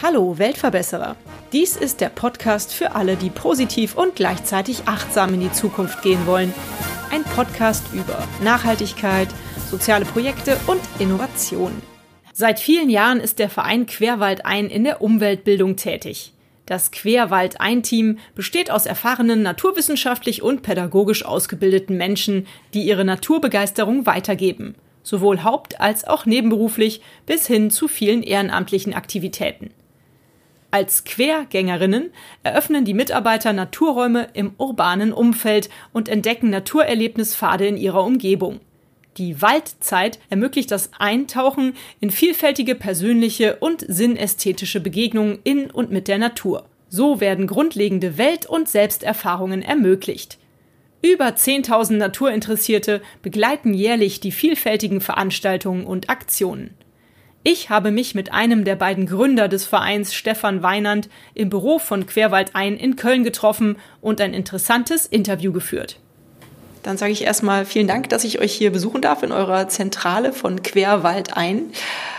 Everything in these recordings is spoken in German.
Hallo Weltverbesserer. Dies ist der Podcast für alle, die positiv und gleichzeitig achtsam in die Zukunft gehen wollen. Ein Podcast über Nachhaltigkeit, soziale Projekte und Innovation. Seit vielen Jahren ist der Verein Querwald ein in der Umweltbildung tätig. Das Querwald ein Team besteht aus erfahrenen naturwissenschaftlich und pädagogisch ausgebildeten Menschen, die ihre Naturbegeisterung weitergeben, sowohl haupt- als auch nebenberuflich bis hin zu vielen ehrenamtlichen Aktivitäten. Als Quergängerinnen eröffnen die Mitarbeiter Naturräume im urbanen Umfeld und entdecken Naturerlebnispfade in ihrer Umgebung. Die Waldzeit ermöglicht das Eintauchen in vielfältige persönliche und sinnästhetische Begegnungen in und mit der Natur. So werden grundlegende Welt- und Selbsterfahrungen ermöglicht. Über 10.000 Naturinteressierte begleiten jährlich die vielfältigen Veranstaltungen und Aktionen. Ich habe mich mit einem der beiden Gründer des Vereins, Stefan Weinand, im Büro von Querwald ein in Köln getroffen und ein interessantes Interview geführt. Dann sage ich erstmal vielen Dank, dass ich euch hier besuchen darf in eurer Zentrale von Querwald ein.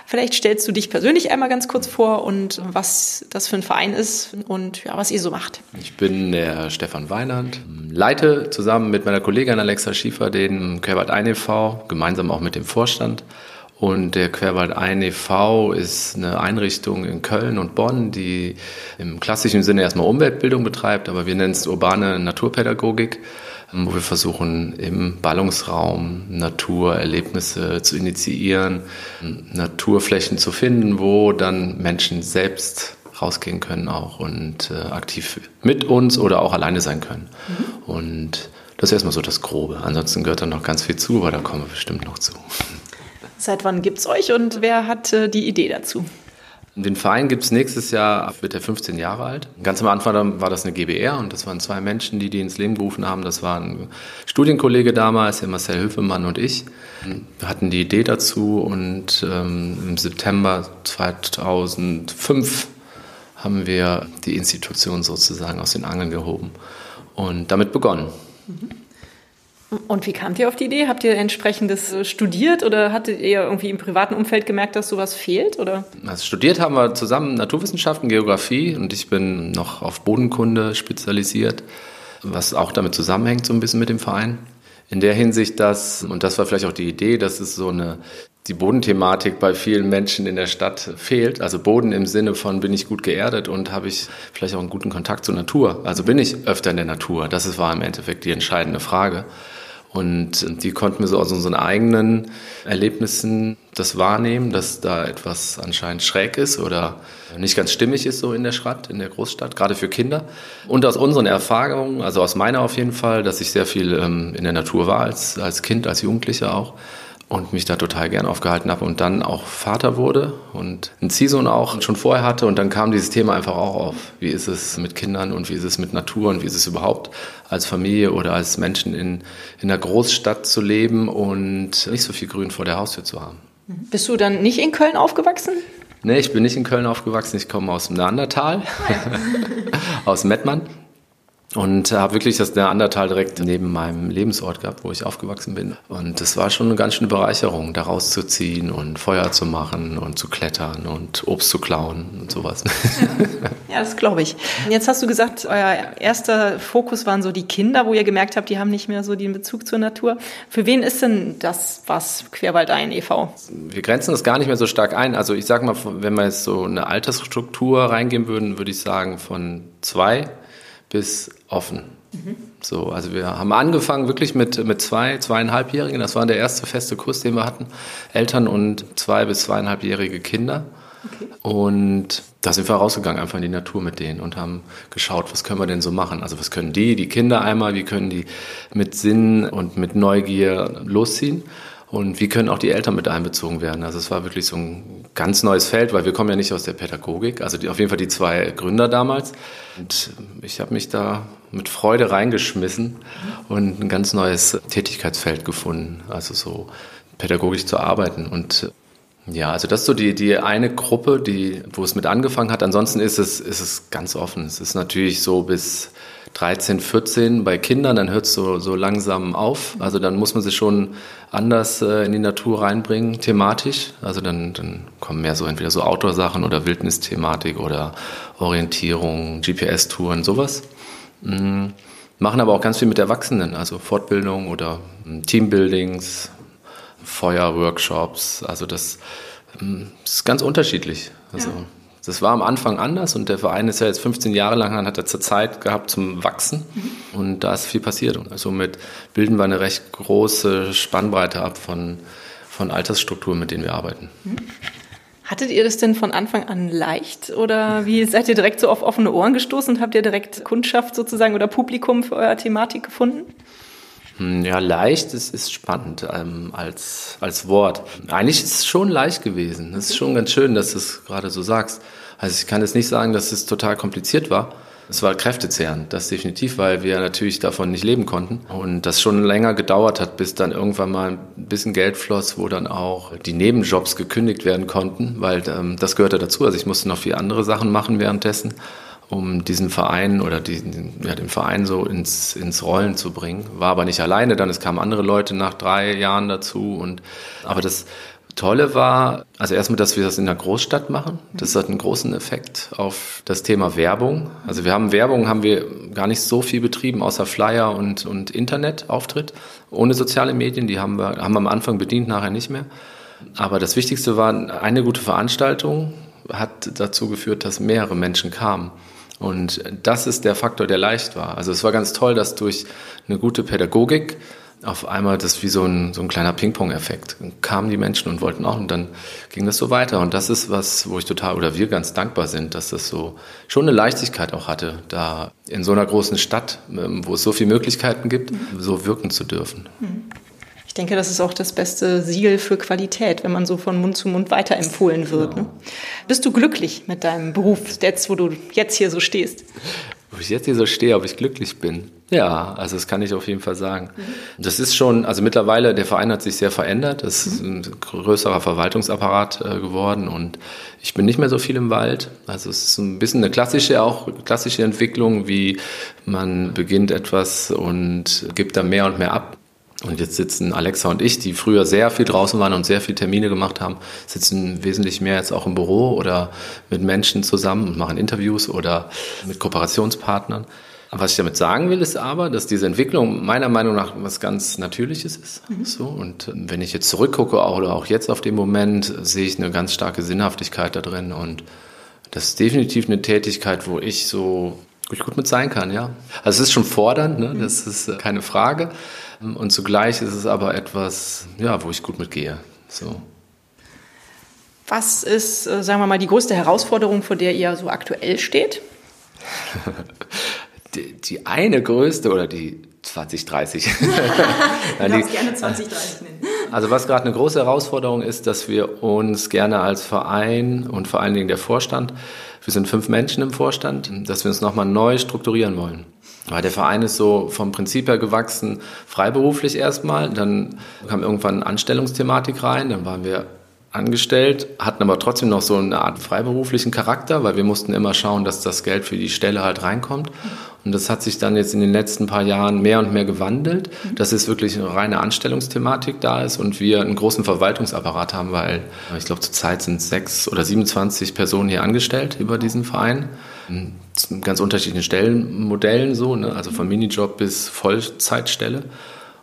Vielleicht stellst du dich persönlich einmal ganz kurz vor und was das für ein Verein ist und ja, was ihr so macht. Ich bin der Stefan Weinand, leite zusammen mit meiner Kollegin Alexa Schiefer den Querwald ein e.V., gemeinsam auch mit dem Vorstand. Und der Querwald ein e.V. ist eine Einrichtung in Köln und Bonn, die im klassischen Sinne erstmal Umweltbildung betreibt, aber wir nennen es urbane Naturpädagogik, wo wir versuchen, im Ballungsraum Naturerlebnisse zu initiieren, Naturflächen zu finden, wo dann Menschen selbst rausgehen können auch und äh, aktiv mit uns oder auch alleine sein können. Mhm. Und das ist erstmal so das Grobe. Ansonsten gehört dann noch ganz viel zu, aber da kommen wir bestimmt noch zu. Seit wann gibt es euch und wer hat äh, die Idee dazu? Den Verein gibt es nächstes Jahr, wird er 15 Jahre alt. Ganz am Anfang war das eine GBR und das waren zwei Menschen, die die ins Leben gerufen haben. Das war ein Studienkollege damals, der Marcel Höfemann und ich. Wir hatten die Idee dazu und ähm, im September 2005 haben wir die Institution sozusagen aus den Angeln gehoben und damit begonnen. Mhm. Und wie kamt ihr auf die Idee? Habt ihr entsprechendes äh, studiert oder hattet ihr irgendwie im privaten Umfeld gemerkt, dass sowas fehlt? Oder? Also studiert haben wir zusammen Naturwissenschaften, Geografie und ich bin noch auf Bodenkunde spezialisiert, was auch damit zusammenhängt so ein bisschen mit dem Verein. In der Hinsicht, dass, und das war vielleicht auch die Idee, dass es so eine, die Bodenthematik bei vielen Menschen in der Stadt fehlt. Also Boden im Sinne von, bin ich gut geerdet und habe ich vielleicht auch einen guten Kontakt zur Natur? Also bin ich öfter in der Natur? Das war im Endeffekt die entscheidende Frage. Und die konnten wir so aus unseren eigenen Erlebnissen das wahrnehmen, dass da etwas anscheinend schräg ist oder nicht ganz stimmig ist so in der Stadt, in der Großstadt, gerade für Kinder. Und aus unseren Erfahrungen, also aus meiner auf jeden Fall, dass ich sehr viel ähm, in der Natur war als, als Kind, als Jugendlicher auch und mich da total gern aufgehalten habe und dann auch Vater wurde und einen Ziehsohn auch schon vorher hatte und dann kam dieses Thema einfach auch auf. Wie ist es mit Kindern und wie ist es mit Natur und wie ist es überhaupt als Familie oder als Menschen in, in einer Großstadt zu leben und nicht so viel Grün vor der Haustür zu haben. Bist du dann nicht in Köln aufgewachsen? Nee, ich bin nicht in Köln aufgewachsen. Ich komme aus dem Neandertal, ja. aus Mettmann. Und habe wirklich das Neandertal direkt neben meinem Lebensort gehabt, wo ich aufgewachsen bin. Und das war schon eine ganz schöne Bereicherung, da rauszuziehen und Feuer zu machen und zu klettern und Obst zu klauen und sowas. Ja, ja das glaube ich. Jetzt hast du gesagt, euer erster Fokus waren so die Kinder, wo ihr gemerkt habt, die haben nicht mehr so den Bezug zur Natur. Für wen ist denn das was Querwald ein e.V.? Wir grenzen das gar nicht mehr so stark ein. Also ich sage mal, wenn wir jetzt so eine Altersstruktur reingehen würden, würde ich sagen von zwei bis offen. Mhm. So, also wir haben angefangen wirklich mit, mit zwei, zweieinhalbjährigen. Das war der erste feste Kurs, den wir hatten. Eltern und zwei bis zweieinhalbjährige Kinder. Okay. Und da sind wir rausgegangen, einfach in die Natur mit denen und haben geschaut, was können wir denn so machen? Also was können die, die Kinder einmal, wie können die mit Sinn und mit Neugier losziehen? Und wie können auch die Eltern mit einbezogen werden? Also es war wirklich so ein ganz neues Feld, weil wir kommen ja nicht aus der Pädagogik. Also die, auf jeden Fall die zwei Gründer damals. Und ich habe mich da mit Freude reingeschmissen und ein ganz neues Tätigkeitsfeld gefunden. Also so pädagogisch zu arbeiten. Und ja, also das ist so die, die eine Gruppe, die, wo es mit angefangen hat. Ansonsten ist es, ist es ganz offen. Es ist natürlich so bis 13, 14 bei Kindern, dann hört es so, so langsam auf. Also dann muss man sich schon anders äh, in die Natur reinbringen, thematisch. Also dann, dann kommen mehr so entweder so Outdoor-Sachen oder Wildnisthematik oder Orientierung, GPS-Touren, sowas. Mhm. Machen aber auch ganz viel mit Erwachsenen, also Fortbildung oder hm, Teambuildings, Feuerworkshops. Also das, das ist ganz unterschiedlich. Also ja. Das war am Anfang anders und der Verein ist ja jetzt 15 Jahre lang, hat er zur Zeit gehabt zum Wachsen mhm. und da ist viel passiert. Und somit bilden wir eine recht große Spannbreite ab von, von Altersstrukturen, mit denen wir arbeiten. Mhm. Hattet ihr das denn von Anfang an leicht oder wie seid ihr direkt so auf offene Ohren gestoßen und habt ihr direkt Kundschaft sozusagen oder Publikum für eure Thematik gefunden? Hm, ja, leicht ist, ist spannend ähm, als, als Wort. Eigentlich ist es schon leicht gewesen. Es ist schon ganz schön, dass du es gerade so sagst. Also ich kann jetzt nicht sagen, dass es total kompliziert war. Es war kräftezehrend, das definitiv, weil wir natürlich davon nicht leben konnten und das schon länger gedauert hat, bis dann irgendwann mal ein bisschen Geld floss, wo dann auch die Nebenjobs gekündigt werden konnten, weil ähm, das gehörte dazu. Also ich musste noch viele andere Sachen machen währenddessen, um diesen Verein oder diesen, ja, den Verein so ins, ins Rollen zu bringen. War aber nicht alleine, dann es kamen andere Leute nach drei Jahren dazu und aber das Tolle war, also erstmal, dass wir das in der Großstadt machen. Das hat einen großen Effekt auf das Thema Werbung. Also wir haben Werbung, haben wir gar nicht so viel betrieben, außer Flyer und, und Internetauftritt. Ohne soziale Medien, die haben wir, haben wir am Anfang bedient, nachher nicht mehr. Aber das Wichtigste war, eine gute Veranstaltung hat dazu geführt, dass mehrere Menschen kamen. Und das ist der Faktor, der leicht war. Also es war ganz toll, dass durch eine gute Pädagogik auf einmal das wie so ein, so ein kleiner Ping-Pong-Effekt. Kamen die Menschen und wollten auch und dann ging das so weiter. Und das ist was, wo ich total oder wir ganz dankbar sind, dass das so schon eine Leichtigkeit auch hatte, da in so einer großen Stadt, ähm, wo es so viele Möglichkeiten gibt, so wirken zu dürfen. Ich denke, das ist auch das beste Siegel für Qualität, wenn man so von Mund zu Mund weiterempfohlen wird. Genau. Ne? Bist du glücklich mit deinem Beruf, jetzt, wo du jetzt hier so stehst? Ob ich jetzt hier so stehe, ob ich glücklich bin. Ja, also das kann ich auf jeden Fall sagen. Mhm. Das ist schon, also mittlerweile, der Verein hat sich sehr verändert. Es ist ein größerer Verwaltungsapparat äh, geworden und ich bin nicht mehr so viel im Wald. Also es ist ein bisschen eine klassische, auch klassische Entwicklung, wie man beginnt etwas und gibt da mehr und mehr ab. Und jetzt sitzen Alexa und ich, die früher sehr viel draußen waren und sehr viel Termine gemacht haben, sitzen wesentlich mehr jetzt auch im Büro oder mit Menschen zusammen und machen Interviews oder mit Kooperationspartnern. Was ich damit sagen will, ist aber, dass diese Entwicklung meiner Meinung nach was ganz Natürliches ist. Mhm. So, und wenn ich jetzt zurückgucke oder auch jetzt auf den Moment, sehe ich eine ganz starke Sinnhaftigkeit da drin. Und das ist definitiv eine Tätigkeit, wo ich so gut mit sein kann, ja. Also es ist schon fordernd, ne? das ist äh, keine Frage. Und zugleich ist es aber etwas, ja, wo ich gut mitgehe. So. Was ist, äh, sagen wir mal, die größte Herausforderung, vor der ihr so aktuell steht? die, die, eine größte oder die 2030. du darfst gerne 2030 nennen. Also was gerade eine große Herausforderung ist, dass wir uns gerne als Verein und vor allen Dingen der Vorstand, wir sind fünf Menschen im Vorstand, dass wir uns nochmal neu strukturieren wollen. Weil der Verein ist so vom Prinzip her gewachsen, freiberuflich erstmal. Dann kam irgendwann Anstellungsthematik rein. Dann waren wir angestellt, hatten aber trotzdem noch so eine Art freiberuflichen Charakter, weil wir mussten immer schauen, dass das Geld für die Stelle halt reinkommt. Und das hat sich dann jetzt in den letzten paar Jahren mehr und mehr gewandelt, dass es wirklich eine reine Anstellungsthematik da ist und wir einen großen Verwaltungsapparat haben, weil ich glaube zurzeit sind sechs oder 27 Personen hier angestellt über diesen Verein. Ganz unterschiedlichen Stellenmodellen so, ne? also von Minijob bis Vollzeitstelle.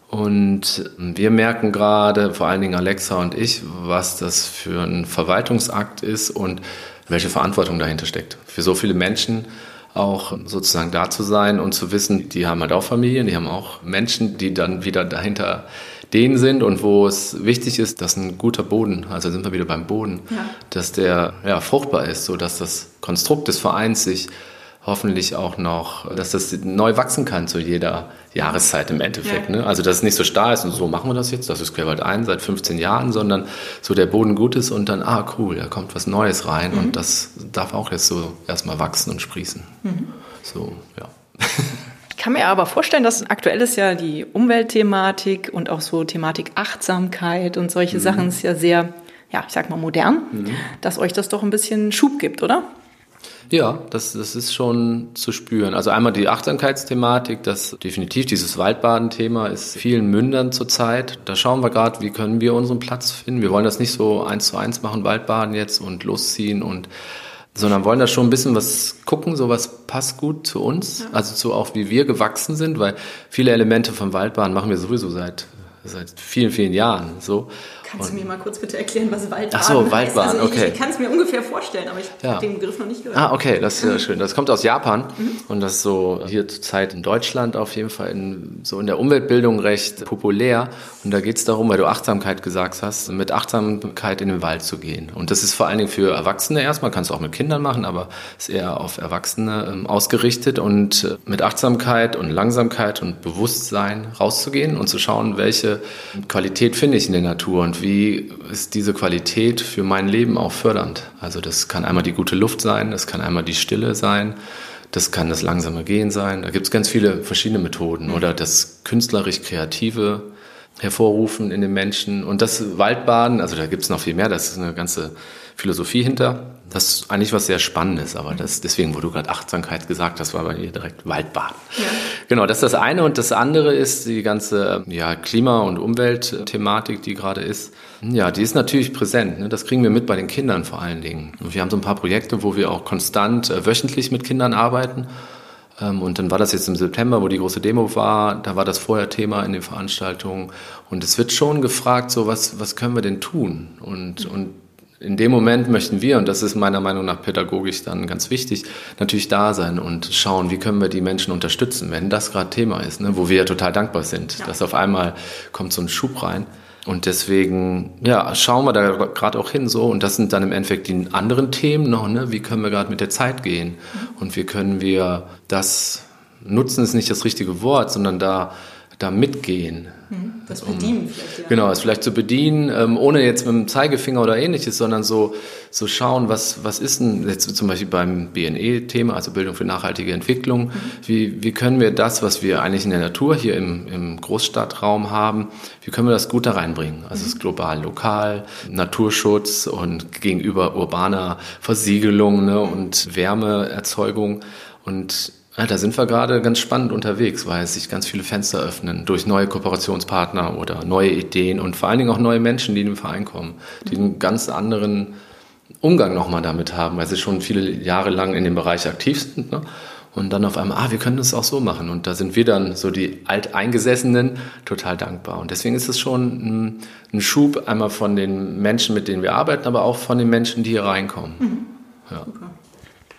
Und wir merken gerade, vor allen Dingen Alexa und ich, was das für ein Verwaltungsakt ist und welche Verantwortung dahinter steckt. Für so viele Menschen auch sozusagen da zu sein und zu wissen, die haben halt auch Familien, die haben auch Menschen, die dann wieder dahinter denen sind und wo es wichtig ist, dass ein guter Boden, also sind wir wieder beim Boden, ja. dass der ja, fruchtbar ist, so dass das Konstrukt des Vereins sich hoffentlich auch noch, dass das neu wachsen kann zu jeder Jahreszeit im Endeffekt. Ja. Ne? Also dass es nicht so starr ist und so machen wir das jetzt, das ist Querwald ein seit 15 Jahren, sondern so der Boden gut ist und dann, ah cool, da kommt was Neues rein mhm. und das darf auch jetzt so erstmal wachsen und sprießen. Mhm. So, ja. Ich kann mir aber vorstellen, dass aktuell ist ja die Umweltthematik und auch so Thematik Achtsamkeit und solche mhm. Sachen ist ja sehr, ja, ich sag mal modern, mhm. dass euch das doch ein bisschen Schub gibt, oder? Ja, das, das ist schon zu spüren. Also einmal die Achtsamkeitsthematik, das definitiv dieses Waldbaden-Thema ist vielen Mündern zurzeit. Da schauen wir gerade, wie können wir unseren Platz finden. Wir wollen das nicht so eins zu eins machen, Waldbaden jetzt und losziehen und sondern wollen da schon ein bisschen was gucken, so was passt gut zu uns, ja. also zu auch wie wir gewachsen sind, weil viele Elemente vom Waldbaden machen wir sowieso seit seit vielen, vielen Jahren so. Kannst und du mir mal kurz bitte erklären, was Waldbahn Ach so, Waldbahn, also okay. Ich, ich kann es mir ungefähr vorstellen, aber ich ja. habe den Begriff noch nicht gehört. Ah, okay, das ist ja schön. Das kommt aus Japan mhm. und das ist so hier zur Zeit in Deutschland auf jeden Fall in, so in der Umweltbildung recht populär. Und da geht es darum, weil du Achtsamkeit gesagt hast, mit Achtsamkeit in den Wald zu gehen. Und das ist vor allen Dingen für Erwachsene erstmal, kannst du auch mit Kindern machen, aber ist eher auf Erwachsene ähm, ausgerichtet und äh, mit Achtsamkeit und Langsamkeit und Bewusstsein rauszugehen und zu schauen, welche Qualität finde ich in der Natur und wie ist diese Qualität für mein Leben auch fördernd. Also das kann einmal die gute Luft sein, das kann einmal die Stille sein, das kann das langsame Gehen sein. Da gibt es ganz viele verschiedene Methoden oder das künstlerisch Kreative hervorrufen in den Menschen. Und das Waldbaden, also da gibt es noch viel mehr, das ist eine ganze Philosophie hinter. Das ist eigentlich was sehr Spannendes, aber das, deswegen, wo du gerade Achtsamkeit gesagt hast, war bei mir direkt Waldbaden. Ja. Genau, das ist das eine. Und das andere ist die ganze ja, Klima- und Umweltthematik, die gerade ist. Ja, die ist natürlich präsent. Ne? Das kriegen wir mit bei den Kindern vor allen Dingen. Und wir haben so ein paar Projekte, wo wir auch konstant äh, wöchentlich mit Kindern arbeiten. Ähm, und dann war das jetzt im September, wo die große Demo war, da war das vorher Thema in den Veranstaltungen. Und es wird schon gefragt, so was, was können wir denn tun? Und, und in dem Moment möchten wir, und das ist meiner Meinung nach pädagogisch dann ganz wichtig, natürlich da sein und schauen, wie können wir die Menschen unterstützen, wenn das gerade Thema ist, ne, wo wir ja total dankbar sind, ja. dass auf einmal kommt so ein Schub rein. Und deswegen, ja, schauen wir da gerade auch hin so. Und das sind dann im Endeffekt die anderen Themen noch, ne? Wie können wir gerade mit der Zeit gehen? Mhm. Und wie können wir das, nutzen ist nicht das richtige Wort, sondern da da mitgehen. Mhm. Das Bedienen um, vielleicht. Ja. Genau, es vielleicht zu bedienen, ähm, ohne jetzt mit dem Zeigefinger oder ähnliches, sondern so, so schauen, was, was ist denn jetzt zum Beispiel beim BNE-Thema, also Bildung für nachhaltige Entwicklung, mhm. wie, wie können wir das, was wir eigentlich in der Natur hier im, im Großstadtraum haben, wie können wir das gut da reinbringen? Also mhm. es ist global, lokal, Naturschutz und gegenüber urbaner Versiegelung ne, und Wärmeerzeugung und ja, da sind wir gerade ganz spannend unterwegs, weil sich ganz viele Fenster öffnen durch neue Kooperationspartner oder neue Ideen und vor allen Dingen auch neue Menschen, die in den Verein kommen, die einen ganz anderen Umgang nochmal damit haben, weil sie schon viele Jahre lang in dem Bereich aktiv sind. Ne? Und dann auf einmal, ah, wir können das auch so machen. Und da sind wir dann so die Alteingesessenen total dankbar. Und deswegen ist es schon ein, ein Schub einmal von den Menschen, mit denen wir arbeiten, aber auch von den Menschen, die hier reinkommen. Mhm. Ja. Super.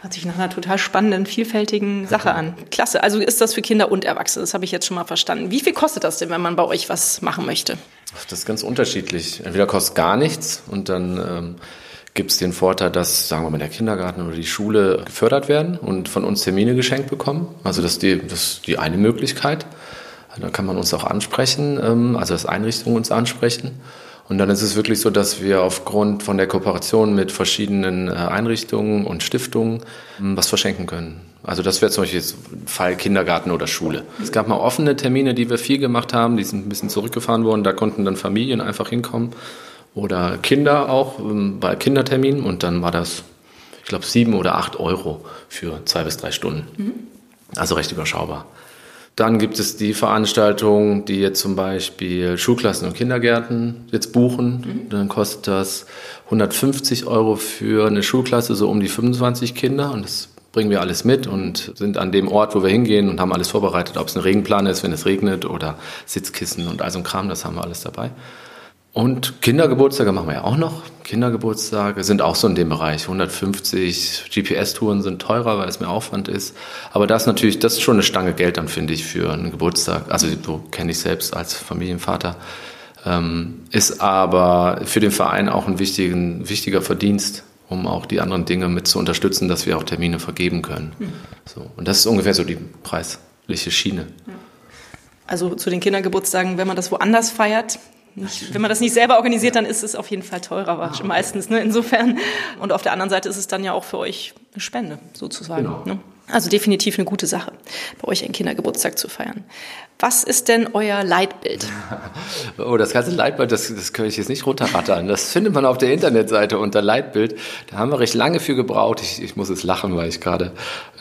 Hört sich nach einer total spannenden, vielfältigen Sache an. Klasse. Also ist das für Kinder und Erwachsene. Das habe ich jetzt schon mal verstanden. Wie viel kostet das denn, wenn man bei euch was machen möchte? Das ist ganz unterschiedlich. Entweder kostet gar nichts und dann ähm, gibt es den Vorteil, dass, sagen wir mal, der Kindergarten oder die Schule gefördert werden und von uns Termine geschenkt bekommen. Also das ist die, das ist die eine Möglichkeit. Da kann man uns auch ansprechen, ähm, also dass Einrichtungen uns ansprechen. Und dann ist es wirklich so, dass wir aufgrund von der Kooperation mit verschiedenen äh, Einrichtungen und Stiftungen hm, was verschenken können. Also das wäre zum Beispiel jetzt Fall Kindergarten oder Schule. Es gab mal offene Termine, die wir viel gemacht haben, die sind ein bisschen zurückgefahren worden. Da konnten dann Familien einfach hinkommen oder Kinder auch ähm, bei Kinderterminen. Und dann war das, ich glaube, sieben oder acht Euro für zwei bis drei Stunden. Mhm. Also recht überschaubar. Dann gibt es die Veranstaltungen, die jetzt zum Beispiel Schulklassen und Kindergärten jetzt buchen. Mhm. Dann kostet das 150 Euro für eine Schulklasse, so um die 25 Kinder. Und das bringen wir alles mit und sind an dem Ort, wo wir hingehen und haben alles vorbereitet, ob es ein Regenplan ist, wenn es regnet oder Sitzkissen und all so ein Kram, das haben wir alles dabei. Und Kindergeburtstage machen wir ja auch noch. Kindergeburtstage sind auch so in dem Bereich. 150 GPS-Touren sind teurer, weil es mehr Aufwand ist. Aber das ist natürlich, das ist schon eine Stange Geld dann, finde ich, für einen Geburtstag. Also so kenne ich selbst als Familienvater. Ähm, ist aber für den Verein auch ein wichtigen, wichtiger Verdienst, um auch die anderen Dinge mit zu unterstützen, dass wir auch Termine vergeben können. Mhm. So. Und das ist ungefähr so die preisliche Schiene. Also zu den Kindergeburtstagen, wenn man das woanders feiert, nicht, wenn man das nicht selber organisiert, dann ist es auf jeden Fall teurer ah, meistens. Ne? Insofern. Und auf der anderen Seite ist es dann ja auch für euch eine Spende sozusagen. Genau. Ne? Also definitiv eine gute Sache, bei euch einen Kindergeburtstag zu feiern. Was ist denn euer Leitbild? Oh, das ganze Leitbild, das, das kann ich jetzt nicht runterrattern. Das findet man auf der Internetseite unter Leitbild. Da haben wir recht lange für gebraucht. Ich, ich muss jetzt lachen, weil ich gerade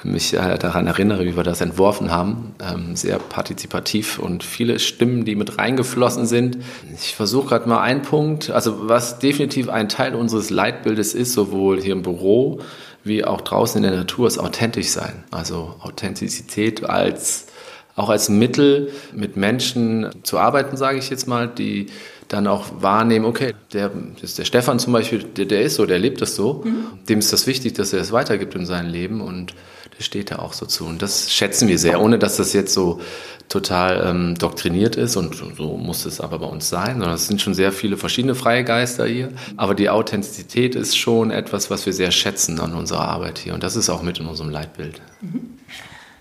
mich äh, daran erinnere, wie wir das entworfen haben. Ähm, sehr partizipativ und viele Stimmen, die mit reingeflossen sind. Ich versuche gerade mal einen Punkt, also was definitiv ein Teil unseres Leitbildes ist, sowohl hier im Büro wie auch draußen in der Natur, ist authentisch sein. Also Authentizität als auch als Mittel mit Menschen zu arbeiten, sage ich jetzt mal, die dann auch wahrnehmen, okay, der der Stefan zum Beispiel, der, der ist so, der lebt das so. Mhm. Dem ist das wichtig, dass er es das weitergibt in seinem Leben und steht da auch so zu. Und das schätzen wir sehr, ohne dass das jetzt so total ähm, doktriniert ist und so muss es aber bei uns sein, sondern es sind schon sehr viele verschiedene freie Geister hier. Aber die Authentizität ist schon etwas, was wir sehr schätzen an unserer Arbeit hier und das ist auch mit in unserem Leitbild. Mhm.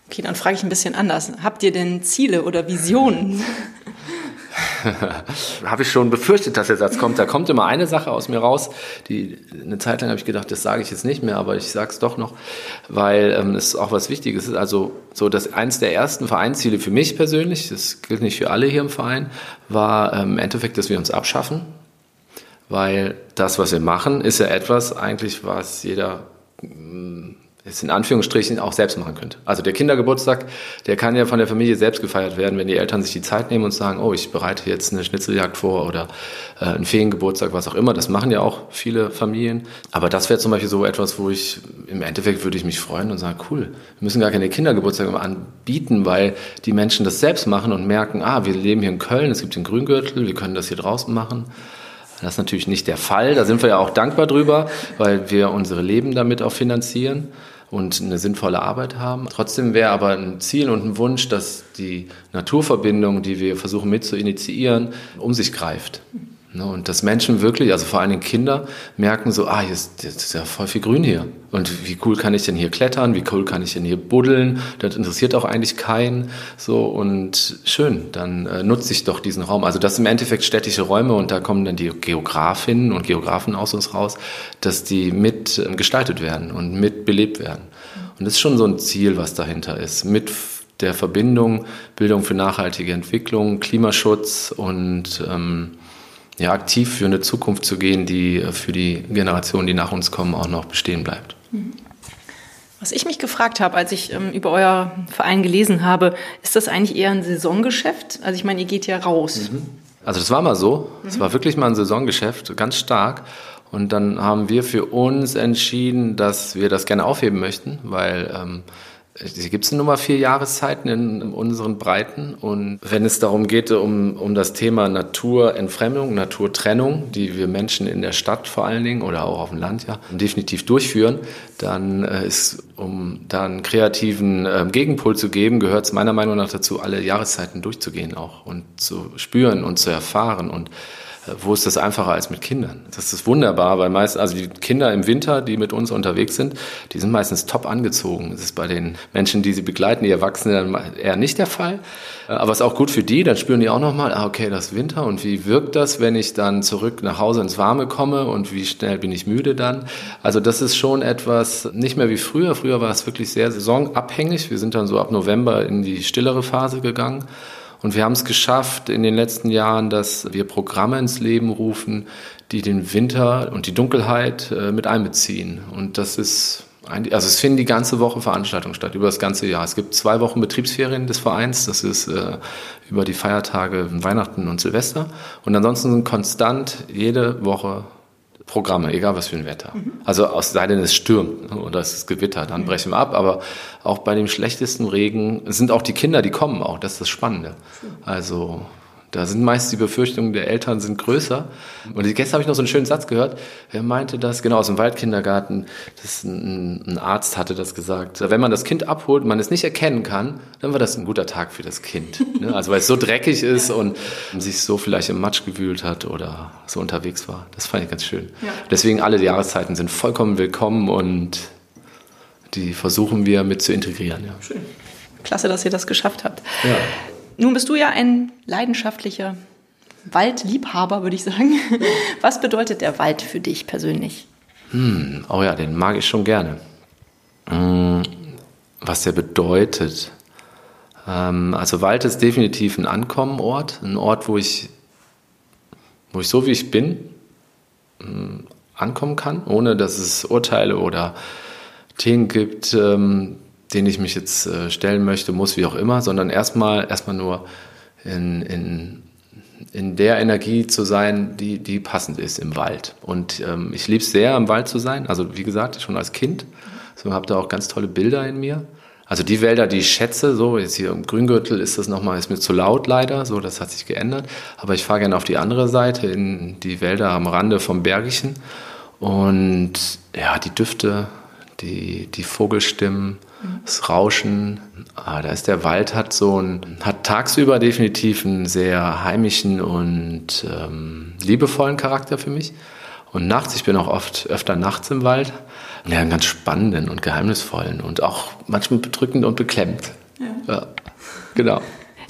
Okay, dann frage ich ein bisschen anders. Habt ihr denn Ziele oder Visionen? habe ich schon befürchtet, dass der Satz kommt. Da kommt immer eine Sache aus mir raus, die eine Zeit lang habe ich gedacht, das sage ich jetzt nicht mehr, aber ich sage es doch noch, weil ähm, es auch was Wichtiges ist. Also so dass eins der ersten Vereinsziele für mich persönlich, das gilt nicht für alle hier im Verein, war ähm, im Endeffekt, dass wir uns abschaffen, weil das, was wir machen, ist ja etwas eigentlich, was jeder mm, es in Anführungsstrichen auch selbst machen könnte. Also der Kindergeburtstag, der kann ja von der Familie selbst gefeiert werden, wenn die Eltern sich die Zeit nehmen und sagen, oh, ich bereite jetzt eine Schnitzeljagd vor oder äh, einen Feriengeburtstag, was auch immer. Das machen ja auch viele Familien. Aber das wäre zum Beispiel so etwas, wo ich im Endeffekt würde ich mich freuen und sagen, cool, wir müssen gar keine Kindergeburtstage anbieten, weil die Menschen das selbst machen und merken, ah, wir leben hier in Köln, es gibt den Grüngürtel, wir können das hier draußen machen. Das ist natürlich nicht der Fall. Da sind wir ja auch dankbar drüber, weil wir unsere Leben damit auch finanzieren und eine sinnvolle Arbeit haben. Trotzdem wäre aber ein Ziel und ein Wunsch, dass die Naturverbindung, die wir versuchen mit zu initiieren, um sich greift. Ne, und dass Menschen wirklich, also vor allem Kinder, merken so, ah, jetzt, jetzt ist ja voll viel Grün hier. Und wie cool kann ich denn hier klettern? Wie cool kann ich denn hier buddeln? Das interessiert auch eigentlich keinen. So, und schön, dann äh, nutze ich doch diesen Raum. Also das sind im Endeffekt städtische Räume und da kommen dann die Geografinnen und Geografen aus uns raus, dass die mit äh, gestaltet werden und mit belebt werden. Und das ist schon so ein Ziel, was dahinter ist. Mit der Verbindung Bildung für nachhaltige Entwicklung, Klimaschutz und ähm, ja, aktiv für eine Zukunft zu gehen, die äh, für die Generationen, die nach uns kommen, auch noch bestehen bleibt. Was ich mich gefragt habe, als ich ähm, über euer Verein gelesen habe, ist das eigentlich eher ein Saisongeschäft? Also ich meine, ihr geht ja raus. Mhm. Also das war mal so. Es mhm. war wirklich mal ein Saisongeschäft, ganz stark. Und dann haben wir für uns entschieden, dass wir das gerne aufheben möchten, weil ähm, hier gibt es nun mal vier Jahreszeiten in, unseren Breiten. Und wenn es darum geht, um, um das Thema Naturentfremdung, Naturtrennung, die wir Menschen in der Stadt vor allen Dingen oder auch auf dem Land ja definitiv durchführen, dann äh, ist, um da einen kreativen äh, Gegenpol zu geben, gehört es meiner Meinung nach dazu, alle Jahreszeiten durchzugehen auch und zu spüren und zu erfahren. Und wo ist das einfacher als mit Kindern? Das ist wunderbar, weil meist, also die Kinder im Winter, die mit uns unterwegs sind, die sind meistens top angezogen. Das ist bei den Menschen, die sie begleiten, die Erwachsenen eher nicht der Fall. Aber es ist auch gut für die, dann spüren die auch nochmal, ah, okay, das ist Winter und wie wirkt das, wenn ich dann zurück nach Hause ins Warme komme und wie schnell bin ich müde dann? Also das ist schon etwas, nicht mehr wie früher. Früher war es wirklich sehr saisonabhängig. Wir sind dann so ab November in die stillere Phase gegangen. Und wir haben es geschafft in den letzten Jahren, dass wir Programme ins Leben rufen, die den Winter und die Dunkelheit äh, mit einbeziehen. Und das ist also es finden die ganze Woche Veranstaltungen statt, über das ganze Jahr. Es gibt zwei Wochen Betriebsferien des Vereins, das ist äh, über die Feiertage Weihnachten und Silvester. Und ansonsten sind konstant jede Woche Programme, egal was für ein Wetter. Mhm. Also aus sei denn es stürmt oder es ist Gewitter, dann mhm. brechen wir ab. Aber auch bei dem schlechtesten Regen sind auch die Kinder, die kommen auch. Das ist das Spannende. Also da sind meist die Befürchtungen der Eltern sind größer. Und gestern habe ich noch so einen schönen Satz gehört. Er meinte das, genau aus dem Waldkindergarten, das ein, ein, Arzt hatte das gesagt. Wenn man das Kind abholt und man es nicht erkennen kann, dann war das ein guter Tag für das Kind. Ne? Also weil es so dreckig ist und sich so vielleicht im Matsch gewühlt hat oder so unterwegs war. Das fand ich ganz schön. Ja. Deswegen alle Jahreszeiten sind vollkommen willkommen und die versuchen wir mit zu integrieren. Ja. Schön. Klasse, dass ihr das geschafft habt. Ja. Nun bist du ja ein leidenschaftlicher Waldliebhaber, würde ich sagen. Was bedeutet der Wald für dich persönlich? Hm, oh ja, den mag ich schon gerne. Hm, was der bedeutet. Ähm, also Wald ist definitiv ein Ankommenort, ein Ort, wo ich, wo ich so wie ich bin ähm, ankommen kann, ohne dass es Urteile oder Themen gibt, ähm, denen ich mich jetzt äh, stellen möchte, muss, wie auch immer, sondern erstmal erstmal nur in, in, in der Energie zu sein, die, die passend ist im Wald. Und ähm, ich liebe es sehr, im Wald zu sein. Also wie gesagt, schon als Kind. So habe da auch ganz tolle Bilder in mir. Also die Wälder, die ich schätze, so jetzt hier im Grüngürtel ist das nochmal, ist mir zu laut leider, so das hat sich geändert. Aber ich fahre gerne auf die andere Seite, in die Wälder am Rande vom Bergischen. Und ja, die Düfte, die, die Vogelstimmen, das Rauschen. Ah, da ist der Wald hat so ein, hat tagsüber definitiv einen sehr heimischen und ähm, liebevollen Charakter für mich. Und nachts, ich bin auch oft öfter nachts im Wald, ja, einen ganz spannenden und geheimnisvollen und auch manchmal bedrückend und beklemmt. Ja. ja genau.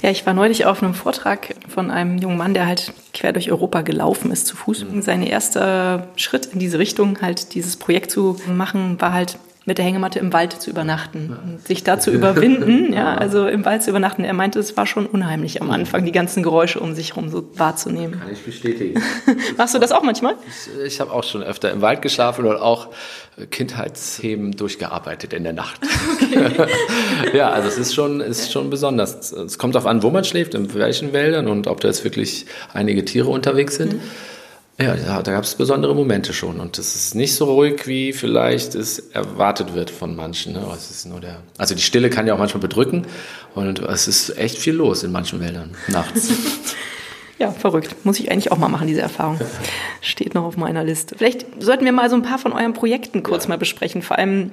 Ja, ich war neulich auf einem Vortrag von einem jungen Mann, der halt quer durch Europa gelaufen ist zu Fuß. Mhm. Sein erster Schritt in diese Richtung, halt dieses Projekt zu machen, war halt mit der Hängematte im Wald zu übernachten sich da zu überwinden, ja, also im Wald zu übernachten. Er meinte, es war schon unheimlich am Anfang, die ganzen Geräusche um sich herum so wahrzunehmen. Kann ich bestätigen. Machst du das auch manchmal? Ich, ich habe auch schon öfter im Wald geschlafen und auch Kindheitsthemen durchgearbeitet in der Nacht. Okay. ja, also es ist schon, ist schon besonders. Es kommt darauf an, wo man schläft, in welchen Wäldern und ob da jetzt wirklich einige Tiere unterwegs sind. Mhm. Ja, da, da gab es besondere Momente schon. Und es ist nicht so ruhig, wie vielleicht es erwartet wird von manchen. Ne? Es ist nur der, also die Stille kann ja auch manchmal bedrücken. Und es ist echt viel los in manchen Wäldern nachts. ja, verrückt. Muss ich eigentlich auch mal machen, diese Erfahrung. Steht noch auf meiner Liste. Vielleicht sollten wir mal so ein paar von euren Projekten kurz ja. mal besprechen. Vor allem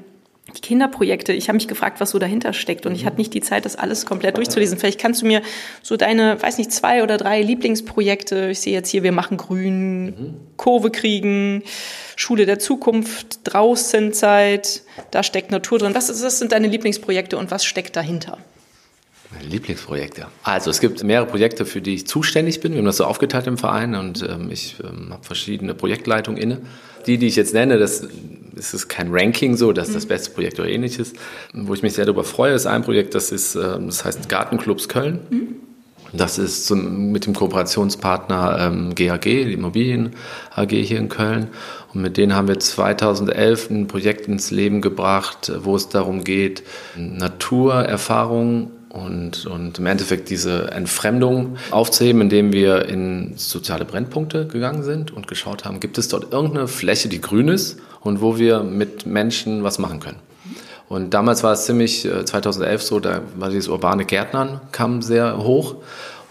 die Kinderprojekte, ich habe mich gefragt, was so dahinter steckt und ich hatte nicht die Zeit, das alles komplett durchzulesen. Vielleicht kannst du mir so deine, weiß nicht, zwei oder drei Lieblingsprojekte, ich sehe jetzt hier, wir machen Grün. Kurve kriegen, Schule der Zukunft, Draußenzeit, da steckt Natur drin. Was, was sind deine Lieblingsprojekte und was steckt dahinter? Meine Lieblingsprojekte. Also es gibt mehrere Projekte, für die ich zuständig bin. Wir haben das so aufgeteilt im Verein und ähm, ich ähm, habe verschiedene Projektleitungen inne. Die, die ich jetzt nenne, das ist es kein Ranking so, das ist das mhm. beste Projekt oder ähnliches. Wo ich mich sehr darüber freue, ist ein Projekt, das ist, ähm, das heißt Gartenclubs Köln. Mhm. Das ist zum, mit dem Kooperationspartner ähm, GAG, die Immobilien AG hier in Köln. Und mit denen haben wir 2011 ein Projekt ins Leben gebracht, wo es darum geht, Naturerfahrungen und, und im Endeffekt diese Entfremdung aufzuheben, indem wir in soziale Brennpunkte gegangen sind und geschaut haben, gibt es dort irgendeine Fläche, die grün ist und wo wir mit Menschen was machen können. Und damals war es ziemlich, 2011 äh, so, da war dieses urbane Gärtnern kam sehr hoch.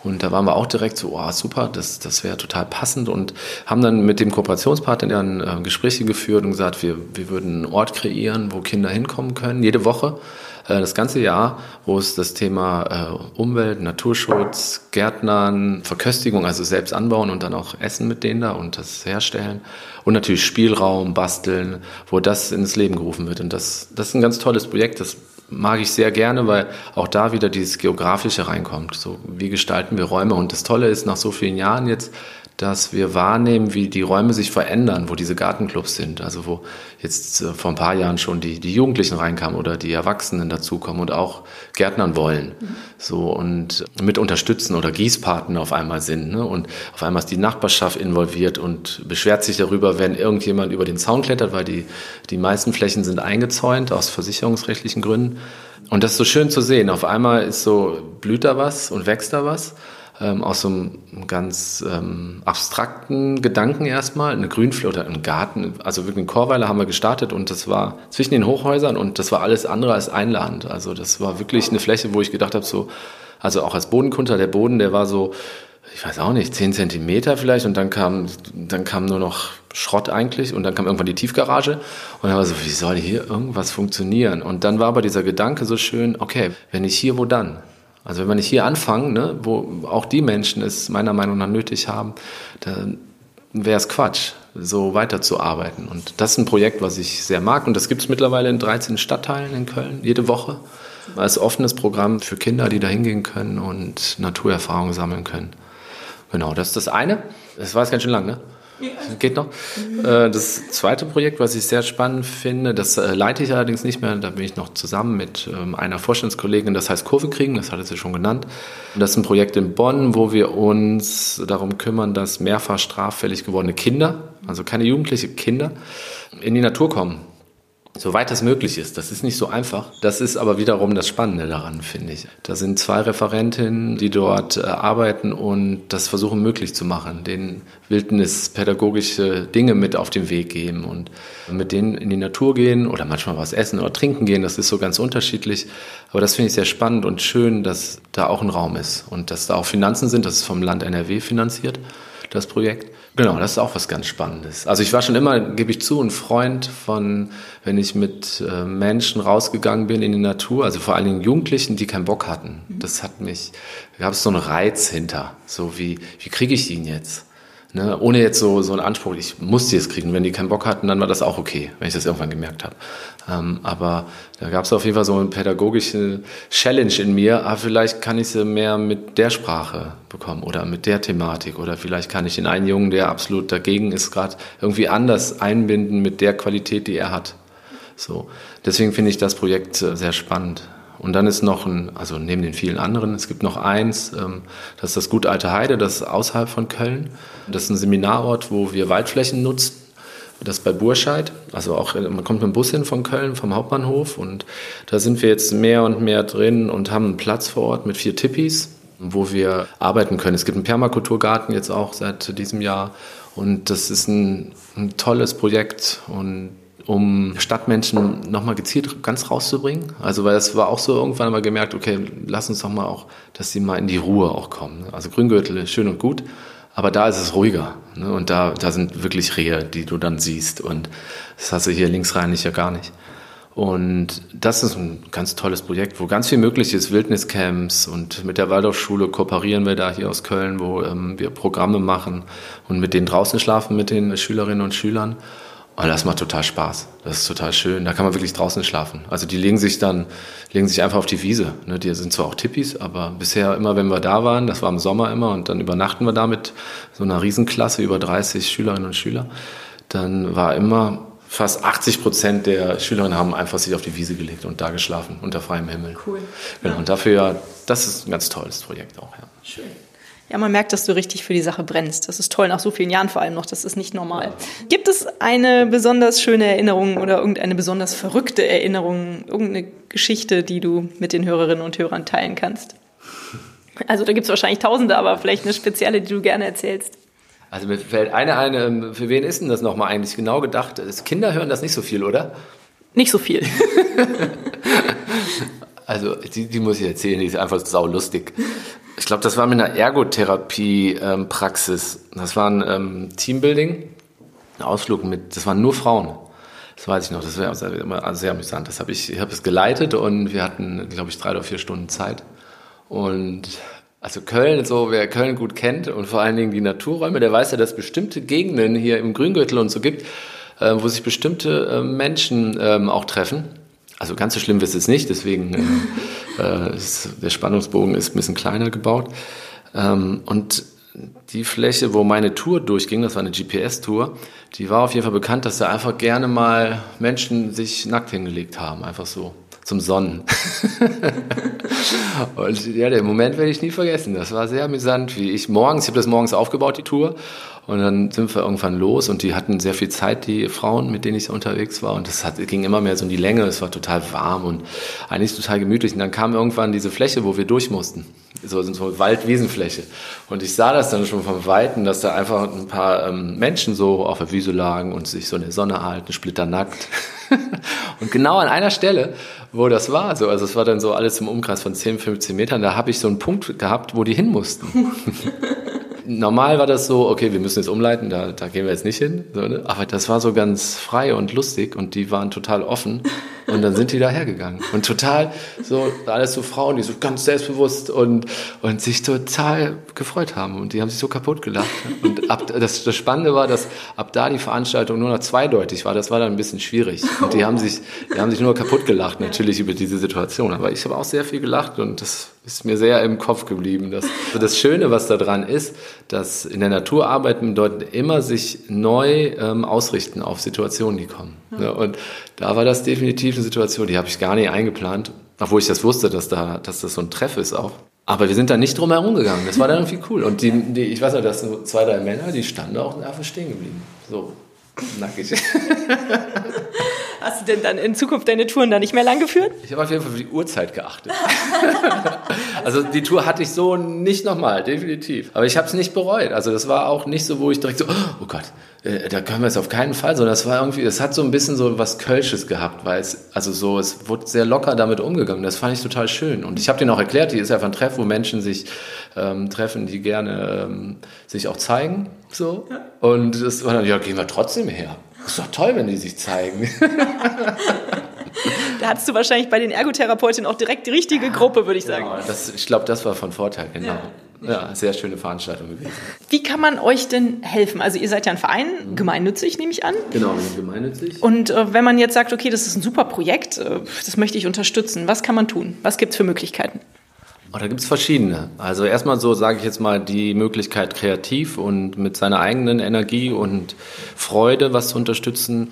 Und da waren wir auch direkt so, oh, super, das, das wäre total passend und haben dann mit dem Kooperationspartner dann äh, Gespräche geführt und gesagt, wir, wir würden einen Ort kreieren, wo Kinder hinkommen können, jede Woche das ganze Jahr, wo es das Thema äh, Umwelt, Naturschutz, Gärtnern, Verköstigung, also selbst anbauen und dann auch essen mit denen da und das herstellen. Und natürlich Spielraum, Basteln, wo das ins Leben gerufen wird. Und das, das ist ein ganz tolles Projekt. Das mag ich sehr gerne, weil auch da wieder dieses Geografische reinkommt. So, wie gestalten wir Räume? Und das Tolle ist, nach so vielen Jahren jetzt dass wir wahrnehmen, wie die Räume sich verändern, wo diese Gartenclubs sind. Also wo jetzt äh, vor ein paar Jahren schon die, die Jugendlichen reinkamen oder die Erwachsenen dazukommen und auch Gärtnern wollen. Mhm. So und mit unterstützen oder Gießpaten auf einmal sind. Ne? Und auf einmal ist die Nachbarschaft involviert und beschwert sich darüber, wenn irgendjemand über den Zaun klettert, weil die, die meisten Flächen sind eingezäunt aus versicherungsrechtlichen Gründen. Und das ist so schön zu sehen. Auf einmal ist so, blüht da was und wächst da was ähm, aus so einem ganz ähm, abstrakten Gedanken erstmal, eine Grünfläche oder ein Garten, also wirklich eine Chorweile haben wir gestartet und das war zwischen den Hochhäusern und das war alles andere als einladend. Also das war wirklich eine Fläche, wo ich gedacht habe, so, also auch als Bodenkunter, der Boden, der war so, ich weiß auch nicht, zehn Zentimeter vielleicht und dann kam, dann kam nur noch Schrott eigentlich und dann kam irgendwann die Tiefgarage und dann war so, wie soll hier irgendwas funktionieren? Und dann war aber dieser Gedanke so schön, okay, wenn nicht hier, wo dann? Also wenn wir nicht hier anfangen, ne, wo auch die Menschen es meiner Meinung nach nötig haben, dann wäre es Quatsch, so weiterzuarbeiten. Und das ist ein Projekt, was ich sehr mag. Und das gibt es mittlerweile in 13 Stadtteilen in Köln, jede Woche. Als offenes Programm für Kinder, die da hingehen können und Naturerfahrungen sammeln können. Genau, das ist das eine. Das war jetzt ganz schön lang, ne? Geht noch. Äh, das zweite Projekt, was ich sehr spannend finde, das äh, leite ich allerdings nicht mehr, da bin ich noch zusammen mit ähm, einer Vorstandskollegin, das heißt Kurve kriegen, das hatte sie schon genannt. Das ist ein Projekt in Bonn, wo wir uns darum kümmern, dass mehrfach straffällig gewordene Kinder, also keine jugendliche Kinder, in die Natur kommen soweit das möglich ist. Das ist nicht so einfach. Das ist aber wiederum das Spannende daran, finde ich. Da sind zwei Referentinnen, die dort äh, arbeiten und das versuchen möglich zu machen, den wildnispädagogische Dinge mit auf den Weg geben und mit denen in die Natur gehen oder manchmal was essen oder trinken gehen. Das ist so ganz unterschiedlich. Aber das finde ich sehr spannend und schön, dass da auch ein Raum ist und dass da auch Finanzen sind. Das ist vom Land NRW finanziert, das Projekt. Genau, das ist auch was ganz Spannendes. Also ich war schon immer, gebe ich zu, ein Freund von, wenn ich mit äh, Menschen rausgegangen bin in die Natur, also vor allen Dingen Jugendlichen, die keinen Bock hatten. Mhm. Das hat mich, da gab es so einen Reiz hinter. So wie, wie kriege ich ihn jetzt? Ne, ohne jetzt so, so einen Anspruch, ich muss die jetzt kriegen. Wenn die keinen Bock hatten, dann war das auch okay, wenn ich das irgendwann gemerkt habe. Ähm, aber da gab es auf jeden Fall so eine pädagogische Challenge in mir. Ah, vielleicht kann ich sie mehr mit der Sprache bekommen oder mit der Thematik. Oder vielleicht kann ich den einen Jungen, der absolut dagegen ist, gerade irgendwie anders einbinden mit der Qualität, die er hat. So. Deswegen finde ich das Projekt sehr spannend. Und dann ist noch ein, also neben den vielen anderen, es gibt noch eins, ähm, das ist das Gut Alte Heide, das ist außerhalb von Köln. Das ist ein Seminarort, wo wir Waldflächen nutzen. Das ist bei Burscheid, also auch, man kommt mit dem Bus hin von Köln, vom Hauptbahnhof und da sind wir jetzt mehr und mehr drin und haben einen Platz vor Ort mit vier Tippis, wo wir arbeiten können. Es gibt einen Permakulturgarten jetzt auch seit diesem Jahr und das ist ein, ein tolles Projekt und um Stadtmenschen nochmal gezielt ganz rauszubringen. Also weil es war auch so irgendwann mal gemerkt, okay, lass uns doch mal auch, dass sie mal in die Ruhe auch kommen. Also Grüngürtel ist schön und gut, aber da ist es ruhiger. Ne? Und da, da sind wirklich Rehe, die du dann siehst. Und das hast du hier links rein nicht ja gar nicht. Und das ist ein ganz tolles Projekt, wo ganz viel möglich ist, Wildniscamps und mit der Waldorfschule kooperieren wir da hier aus Köln, wo ähm, wir Programme machen und mit denen draußen schlafen mit den Schülerinnen und Schülern. Und das macht total Spaß. Das ist total schön. Da kann man wirklich draußen schlafen. Also die legen sich dann, legen sich einfach auf die Wiese. Ne, die sind zwar auch Tippis, aber bisher immer, wenn wir da waren, das war im Sommer immer, und dann übernachten wir da mit so einer Riesenklasse, über 30 Schülerinnen und Schüler, dann war immer fast 80 Prozent der Schülerinnen haben einfach sich auf die Wiese gelegt und da geschlafen, unter freiem Himmel. Cool. Genau, und dafür, das ist ein ganz tolles Projekt auch, ja. Schön. Ja, man merkt, dass du richtig für die Sache brennst. Das ist toll, nach so vielen Jahren vor allem noch. Das ist nicht normal. Gibt es eine besonders schöne Erinnerung oder irgendeine besonders verrückte Erinnerung, irgendeine Geschichte, die du mit den Hörerinnen und Hörern teilen kannst? Also da gibt es wahrscheinlich tausende, aber vielleicht eine spezielle, die du gerne erzählst. Also mir fällt eine ein, ähm, für wen ist denn das nochmal eigentlich genau gedacht? Kinder hören das nicht so viel, oder? Nicht so viel. also die, die muss ich erzählen, die ist einfach saulustig. Ich glaube, das war mit einer Ergotherapie-Praxis. das war ein ähm, Teambuilding, ein Ausflug mit, das waren nur Frauen. Das weiß ich noch, das war immer sehr amüsant. Das habe ich, ich habe es geleitet und wir hatten, glaube ich, drei oder vier Stunden Zeit. Und also Köln, so wer Köln gut kennt und vor allen Dingen die Naturräume, der weiß ja, dass es bestimmte Gegenden hier im Grüngürtel und so gibt, äh, wo sich bestimmte äh, Menschen ähm, auch treffen. Also ganz so schlimm ist es nicht, deswegen äh, äh, der Spannungsbogen ist ein bisschen kleiner gebaut. Ähm, und die Fläche, wo meine Tour durchging, das war eine GPS-Tour, die war auf jeden Fall bekannt, dass da einfach gerne mal Menschen sich nackt hingelegt haben, einfach so zum Sonnen. und ja, den Moment werde ich nie vergessen. Das war sehr amüsant, wie ich morgens, ich habe das morgens aufgebaut, die Tour, und dann sind wir irgendwann los und die hatten sehr viel Zeit, die Frauen, mit denen ich unterwegs war. Und das ging immer mehr so in die Länge. Es war total warm und eigentlich total gemütlich. Und dann kam irgendwann diese Fläche, wo wir durch mussten. So, so Waldwiesenfläche. Und ich sah das dann schon vom Weiten, dass da einfach ein paar ähm, Menschen so auf der Wiese lagen und sich so in der Sonne halten, splitternackt. und genau an einer Stelle, wo das war, so, also es war dann so alles im Umkreis von 10, 15 Metern, da habe ich so einen Punkt gehabt, wo die hin mussten. normal war das so, okay, wir müssen jetzt umleiten, da, da gehen wir jetzt nicht hin. So, ne? Aber das war so ganz frei und lustig und die waren total offen. Und dann sind die da hergegangen. Und total so, alles so Frauen, die so ganz selbstbewusst und, und sich total gefreut haben. Und die haben sich so kaputt gelacht. Und ab, das, das Spannende war, dass ab da die Veranstaltung nur noch zweideutig war. Das war dann ein bisschen schwierig. Und die haben sich, die haben sich nur kaputt gelacht, natürlich über diese Situation. Aber ich habe auch sehr viel gelacht und das ist mir sehr im Kopf geblieben. Das, also das Schöne, was daran ist, dass in der Natur arbeiten bedeutet immer sich neu ähm, ausrichten auf Situationen, die kommen. Ja. Ja, und da war das definitiv eine Situation, die habe ich gar nicht eingeplant, obwohl ich das wusste, dass, da, dass das so ein Treff ist auch. Aber wir sind da nicht drum herum gegangen. Das war dann irgendwie cool. Und die, die ich weiß noch, dass so zwei, drei Männer, die standen auch einfach stehen geblieben. So, nackig. Hast du denn dann in Zukunft deine Touren da nicht mehr lang geführt? Ich habe auf jeden Fall für die Uhrzeit geachtet. also die Tour hatte ich so nicht nochmal, definitiv. Aber ich habe es nicht bereut. Also das war auch nicht so, wo ich direkt so, oh Gott, äh, da können wir es auf keinen Fall, sondern das war irgendwie, es hat so ein bisschen so was Kölsches gehabt, weil es, also so, es wurde sehr locker damit umgegangen. Das fand ich total schön. Und ich habe denen auch erklärt, die ist einfach ein Treff, wo Menschen sich ähm, treffen, die gerne ähm, sich auch zeigen. So. Ja. Und das war dann, ja, gehen wir trotzdem her. Ist doch toll, wenn die sich zeigen. da hattest du wahrscheinlich bei den Ergotherapeutinnen auch direkt die richtige Gruppe, würde ich sagen. Genau, das, ich glaube, das war von Vorteil, genau. Ja. Ja, sehr schöne Veranstaltung gewesen. Wie kann man euch denn helfen? Also ihr seid ja ein Verein, mhm. gemeinnützig nehme ich an. Genau, gemeinnützig. Und äh, wenn man jetzt sagt, okay, das ist ein super Projekt, äh, das möchte ich unterstützen, was kann man tun? Was gibt es für Möglichkeiten? Oh, da gibt es verschiedene. Also erstmal so sage ich jetzt mal die Möglichkeit kreativ und mit seiner eigenen Energie und Freude was zu unterstützen.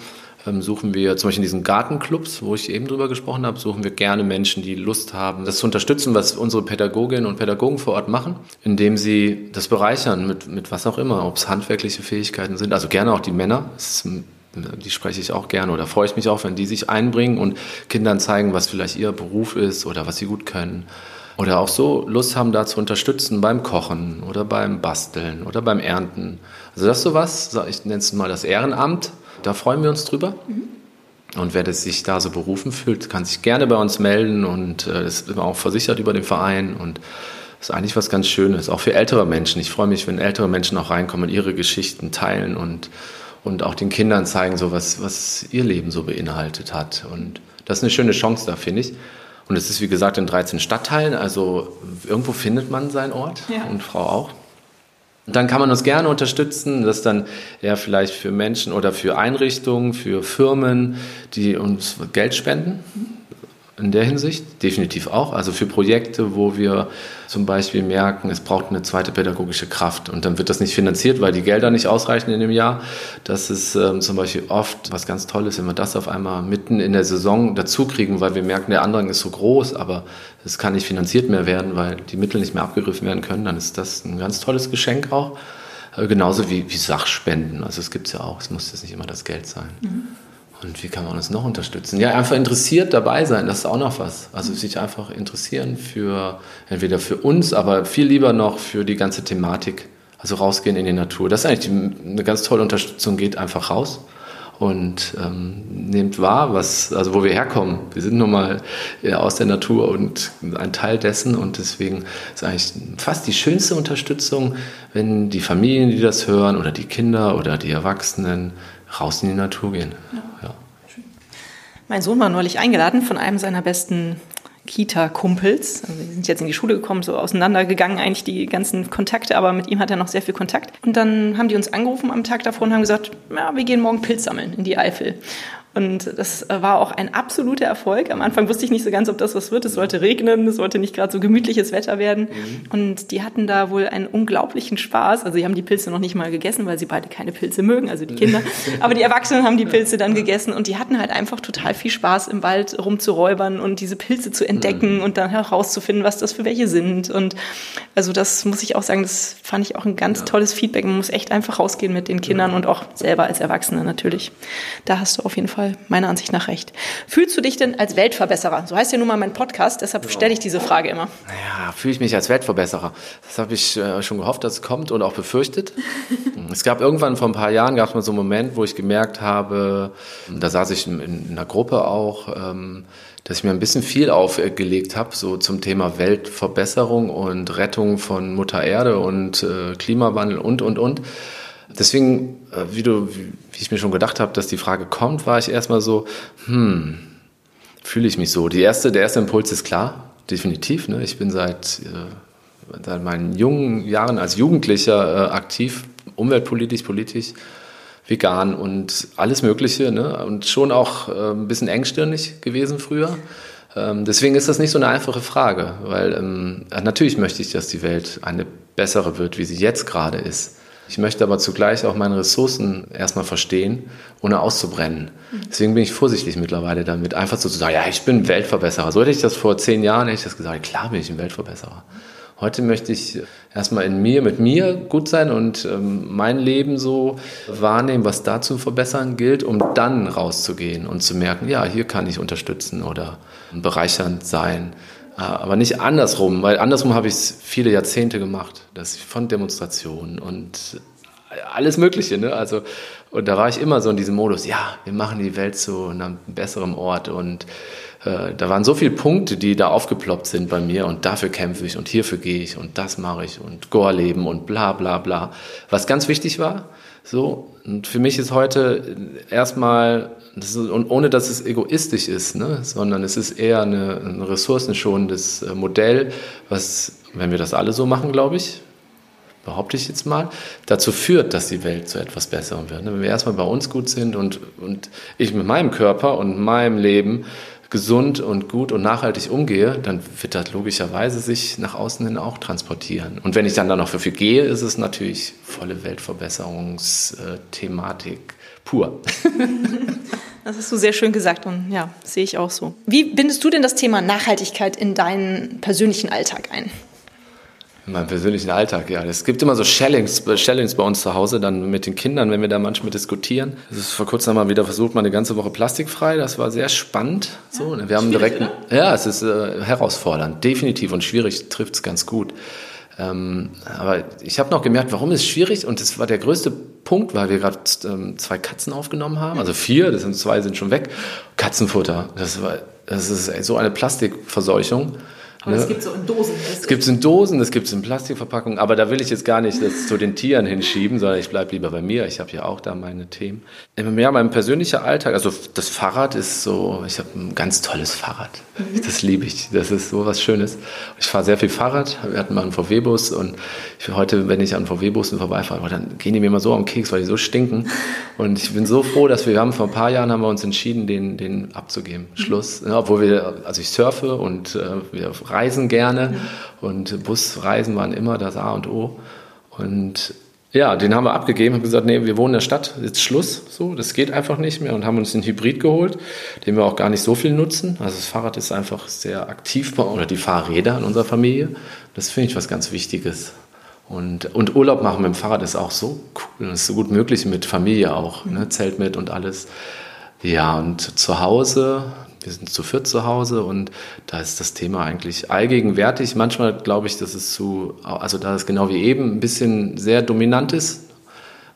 Ähm, suchen wir zum Beispiel in diesen Gartenclubs, wo ich eben drüber gesprochen habe, suchen wir gerne Menschen, die Lust haben, das zu unterstützen, was unsere Pädagoginnen und Pädagogen vor Ort machen, indem sie das bereichern mit, mit was auch immer, ob es handwerkliche Fähigkeiten sind, also gerne auch die Männer. Ist, die spreche ich auch gerne oder freue ich mich auch, wenn die sich einbringen und Kindern zeigen, was vielleicht ihr Beruf ist oder was sie gut können. Oder auch so Lust haben, da zu unterstützen beim Kochen oder beim Basteln oder beim Ernten. Also das ist sowas, ich nenne es mal das Ehrenamt. Da freuen wir uns drüber. Mhm. Und wer das sich da so berufen fühlt, kann sich gerne bei uns melden und äh, ist immer auch versichert über den Verein und ist eigentlich was ganz Schönes, auch für ältere Menschen. Ich freue mich, wenn ältere Menschen auch reinkommen und ihre Geschichten teilen und, und auch den Kindern zeigen, so was, was ihr Leben so beinhaltet hat. Und das ist eine schöne Chance da, finde ich. Und es ist, wie gesagt, in 13 Stadtteilen, also irgendwo findet man seinen Ort ja. und Frau auch. Dann kann man uns gerne unterstützen, das dann eher vielleicht für Menschen oder für Einrichtungen, für Firmen, die uns Geld spenden. In der Hinsicht, definitiv auch. Also für Projekte, wo wir zum Beispiel merken, es braucht eine zweite pädagogische Kraft und dann wird das nicht finanziert, weil die Gelder nicht ausreichen in dem Jahr. Das ist ähm, zum Beispiel oft was ganz Tolles, wenn wir das auf einmal mitten in der Saison dazu kriegen, weil wir merken, der Andrang ist so groß, aber es kann nicht finanziert mehr werden, weil die Mittel nicht mehr abgegriffen werden können. Dann ist das ein ganz tolles Geschenk auch. Äh, genauso wie, wie Sachspenden. Also es gibt es ja auch, es muss jetzt nicht immer das Geld sein. Mhm. Und wie kann man uns noch unterstützen? Ja, einfach interessiert dabei sein, das ist auch noch was. Also sich einfach interessieren für, entweder für uns, aber viel lieber noch für die ganze Thematik. Also rausgehen in die Natur. Das ist eigentlich die, eine ganz tolle Unterstützung, geht einfach raus und ähm, nehmt wahr, was, also wo wir herkommen. Wir sind nun mal aus der Natur und ein Teil dessen und deswegen ist eigentlich fast die schönste Unterstützung, wenn die Familien, die das hören oder die Kinder oder die Erwachsenen raus in die Natur gehen. Ja. ja. Mein Sohn war neulich eingeladen von einem seiner besten Kita-Kumpels. Also wir sind jetzt in die Schule gekommen, so auseinandergegangen eigentlich die ganzen Kontakte, aber mit ihm hat er noch sehr viel Kontakt. Und dann haben die uns angerufen am Tag davor und haben gesagt, ja, wir gehen morgen Pilz sammeln in die Eifel. Und das äh, war auch ein absoluter Erfolg. Am Anfang wusste ich nicht so ganz, ob das was wird. Es sollte regnen, es sollte nicht gerade so gemütliches Wetter werden. Mhm. Und die hatten da wohl einen unglaublichen Spaß. Also sie haben die Pilze noch nicht mal gegessen, weil sie beide keine Pilze mögen, also die Kinder. Aber die Erwachsenen haben die Pilze dann gegessen und die hatten halt einfach total viel Spaß im Wald rumzuräubern und diese Pilze zu entdecken mhm. und dann herauszufinden, was das für welche sind. Und also das muss ich auch sagen, das fand ich auch ein ganz ja. tolles Feedback. Man muss echt einfach rausgehen mit den Kindern ja. und auch selber als Erwachsene natürlich. Da hast du auf jeden Fall Fall meiner Ansicht nach recht. Fühlst du dich denn als Weltverbesserer? So heißt ja nun mal mein Podcast, deshalb stelle ich diese Frage immer. Ja, fühle ich mich als Weltverbesserer. Das habe ich äh, schon gehofft, dass es kommt und auch befürchtet. es gab irgendwann vor ein paar Jahren, gab es mal so einen Moment, wo ich gemerkt habe, da saß ich in, in einer Gruppe auch, ähm, dass ich mir ein bisschen viel aufgelegt habe, so zum Thema Weltverbesserung und Rettung von Mutter Erde und äh, Klimawandel und, und, und. Deswegen, äh, wie, du, wie ich mir schon gedacht habe, dass die Frage kommt, war ich erstmal so, hm, fühle ich mich so. Die erste, der erste Impuls ist klar, definitiv. Ne? Ich bin seit, äh, seit meinen jungen Jahren als Jugendlicher äh, aktiv, umweltpolitisch, politisch, vegan und alles Mögliche. Ne? Und schon auch äh, ein bisschen engstirnig gewesen früher. Ähm, deswegen ist das nicht so eine einfache Frage, weil ähm, natürlich möchte ich, dass die Welt eine bessere wird, wie sie jetzt gerade ist. Ich möchte aber zugleich auch meine Ressourcen erstmal verstehen, ohne auszubrennen. Deswegen bin ich vorsichtig mittlerweile damit, einfach so zu sagen, ja, ich bin Weltverbesserer. So hätte ich das vor zehn Jahren, hätte ich das gesagt, klar bin ich ein Weltverbesserer. Heute möchte ich erstmal in mir, mit mir gut sein und ähm, mein Leben so wahrnehmen, was da zu verbessern gilt, um dann rauszugehen und zu merken, ja, hier kann ich unterstützen oder bereichernd sein. Äh, aber nicht andersrum, weil andersrum habe ich es viele Jahrzehnte gemacht, ich von Demonstrationen und alles Mögliche, ne? Also und da war ich immer so in diesem Modus, ja, wir machen die Welt zu einem besseren Ort und äh, da waren so viele Punkte, die da aufgeploppt sind bei mir und dafür kämpfe ich und hierfür gehe ich und das mache ich und Goa-Leben und bla bla bla. Was ganz wichtig war, so, und für mich ist heute erstmal, ist, und ohne dass es egoistisch ist, ne, sondern es ist eher eine, ein ressourcenschonendes äh, Modell, was, wenn wir das alle so machen, glaube ich, behaupte ich jetzt mal, dazu führt, dass die Welt zu etwas Besserem wird. Ne? Wenn wir erstmal bei uns gut sind und, und ich mit meinem Körper und meinem Leben gesund und gut und nachhaltig umgehe, dann wird das logischerweise sich nach außen hin auch transportieren. Und wenn ich dann da noch dafür gehe, ist es natürlich volle Weltverbesserungsthematik pur. Das hast du sehr schön gesagt und ja, sehe ich auch so. Wie bindest du denn das Thema Nachhaltigkeit in deinen persönlichen Alltag ein? In meinem persönlichen Alltag, ja. Es gibt immer so Shellings, Shellings bei uns zu Hause, dann mit den Kindern, wenn wir da manchmal diskutieren. Es ist vor kurzem mal wieder versucht, mal eine ganze Woche plastikfrei. Das war sehr spannend. So, ja, wir haben direkt, oder? ja, es ist äh, herausfordernd, definitiv und schwierig trifft es ganz gut. Ähm, aber ich habe noch gemerkt, warum ist es schwierig? Und das war der größte Punkt, weil wir gerade ähm, zwei Katzen aufgenommen haben, also vier, das sind zwei sind schon weg. Katzenfutter, das war, das ist so eine Plastikverseuchung. Aber ne? es gibt so in Dosen. Es gibt es in Dosen, es gibt es in Plastikverpackungen, aber da will ich jetzt gar nicht das zu den Tieren hinschieben, sondern ich bleibe lieber bei mir. Ich habe ja auch da meine Themen. Ja, mein persönlicher Alltag, also das Fahrrad ist so, ich habe ein ganz tolles Fahrrad. Mhm. Das liebe ich. Das ist so was Schönes. Ich fahre sehr viel Fahrrad. Wir hatten mal einen VW-Bus und ich, heute, wenn ich an VW-Bussen vorbeifahre, dann gehen die mir immer so am Keks, weil die so stinken. Und ich bin so froh, dass wir, wir haben vor ein paar Jahren haben wir uns entschieden, den, den abzugeben. Schluss. Ja, obwohl wir, also ich surfe und äh, wir reisen gerne und Busreisen waren immer das A und O. Und ja, den haben wir abgegeben, haben gesagt, nee, wir wohnen in der Stadt, jetzt Schluss, so, das geht einfach nicht mehr und haben uns einen Hybrid geholt, den wir auch gar nicht so viel nutzen. Also das Fahrrad ist einfach sehr aktiv, oder die Fahrräder in unserer Familie. Das finde ich was ganz Wichtiges. Und, und Urlaub machen mit dem Fahrrad ist auch so cool, das ist so gut möglich mit Familie auch, ne? Zelt mit und alles. Ja, und zu Hause, wir sind zu viert zu Hause und da ist das Thema eigentlich allgegenwärtig. Manchmal glaube ich, dass es zu, also da ist genau wie eben ein bisschen sehr dominant ist,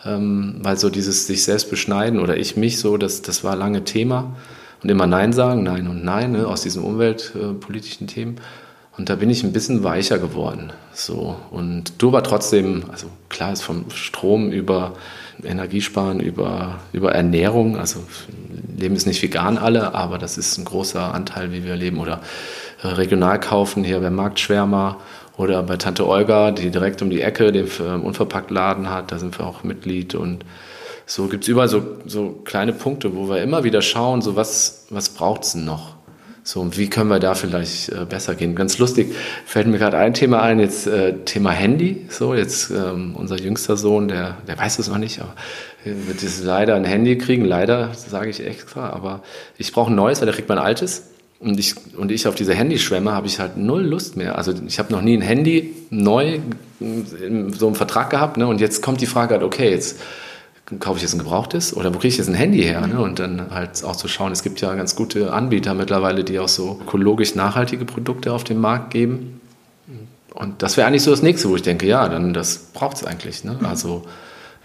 ähm, weil so dieses sich selbst beschneiden oder ich mich so, das, das war lange Thema und immer Nein sagen, Nein und Nein ne, aus diesen umweltpolitischen Themen. Und da bin ich ein bisschen weicher geworden. So. Und du aber trotzdem, also klar ist vom Strom über Energiesparen, über, über Ernährung, also leben es nicht vegan alle, aber das ist ein großer Anteil, wie wir leben. Oder äh, regional kaufen, hier beim Marktschwärmer oder bei Tante Olga, die direkt um die Ecke den äh, Unverpacktladen hat, da sind wir auch Mitglied und so gibt es überall so, so kleine Punkte, wo wir immer wieder schauen, so was, was braucht es noch? So, und wie können wir da vielleicht äh, besser gehen? Ganz lustig, fällt mir gerade ein Thema ein, jetzt äh, Thema Handy. So, jetzt ähm, unser jüngster Sohn, der, der weiß es noch nicht, aber wird jetzt leider ein Handy kriegen, leider, sage ich extra, aber ich brauche ein neues, weil der kriegt mein altes. Und ich, und ich auf diese Handyschwämme habe ich halt null Lust mehr. Also ich habe noch nie ein Handy neu in so einem Vertrag gehabt. Ne? Und jetzt kommt die Frage halt, okay, jetzt kaufe ich jetzt ein gebrauchtes oder wo kriege ich jetzt ein Handy her? Ne? Und dann halt auch zu schauen, es gibt ja ganz gute Anbieter mittlerweile, die auch so ökologisch nachhaltige Produkte auf den Markt geben. Und das wäre eigentlich so das nächste, wo ich denke, ja, dann das braucht es eigentlich. Ne? Also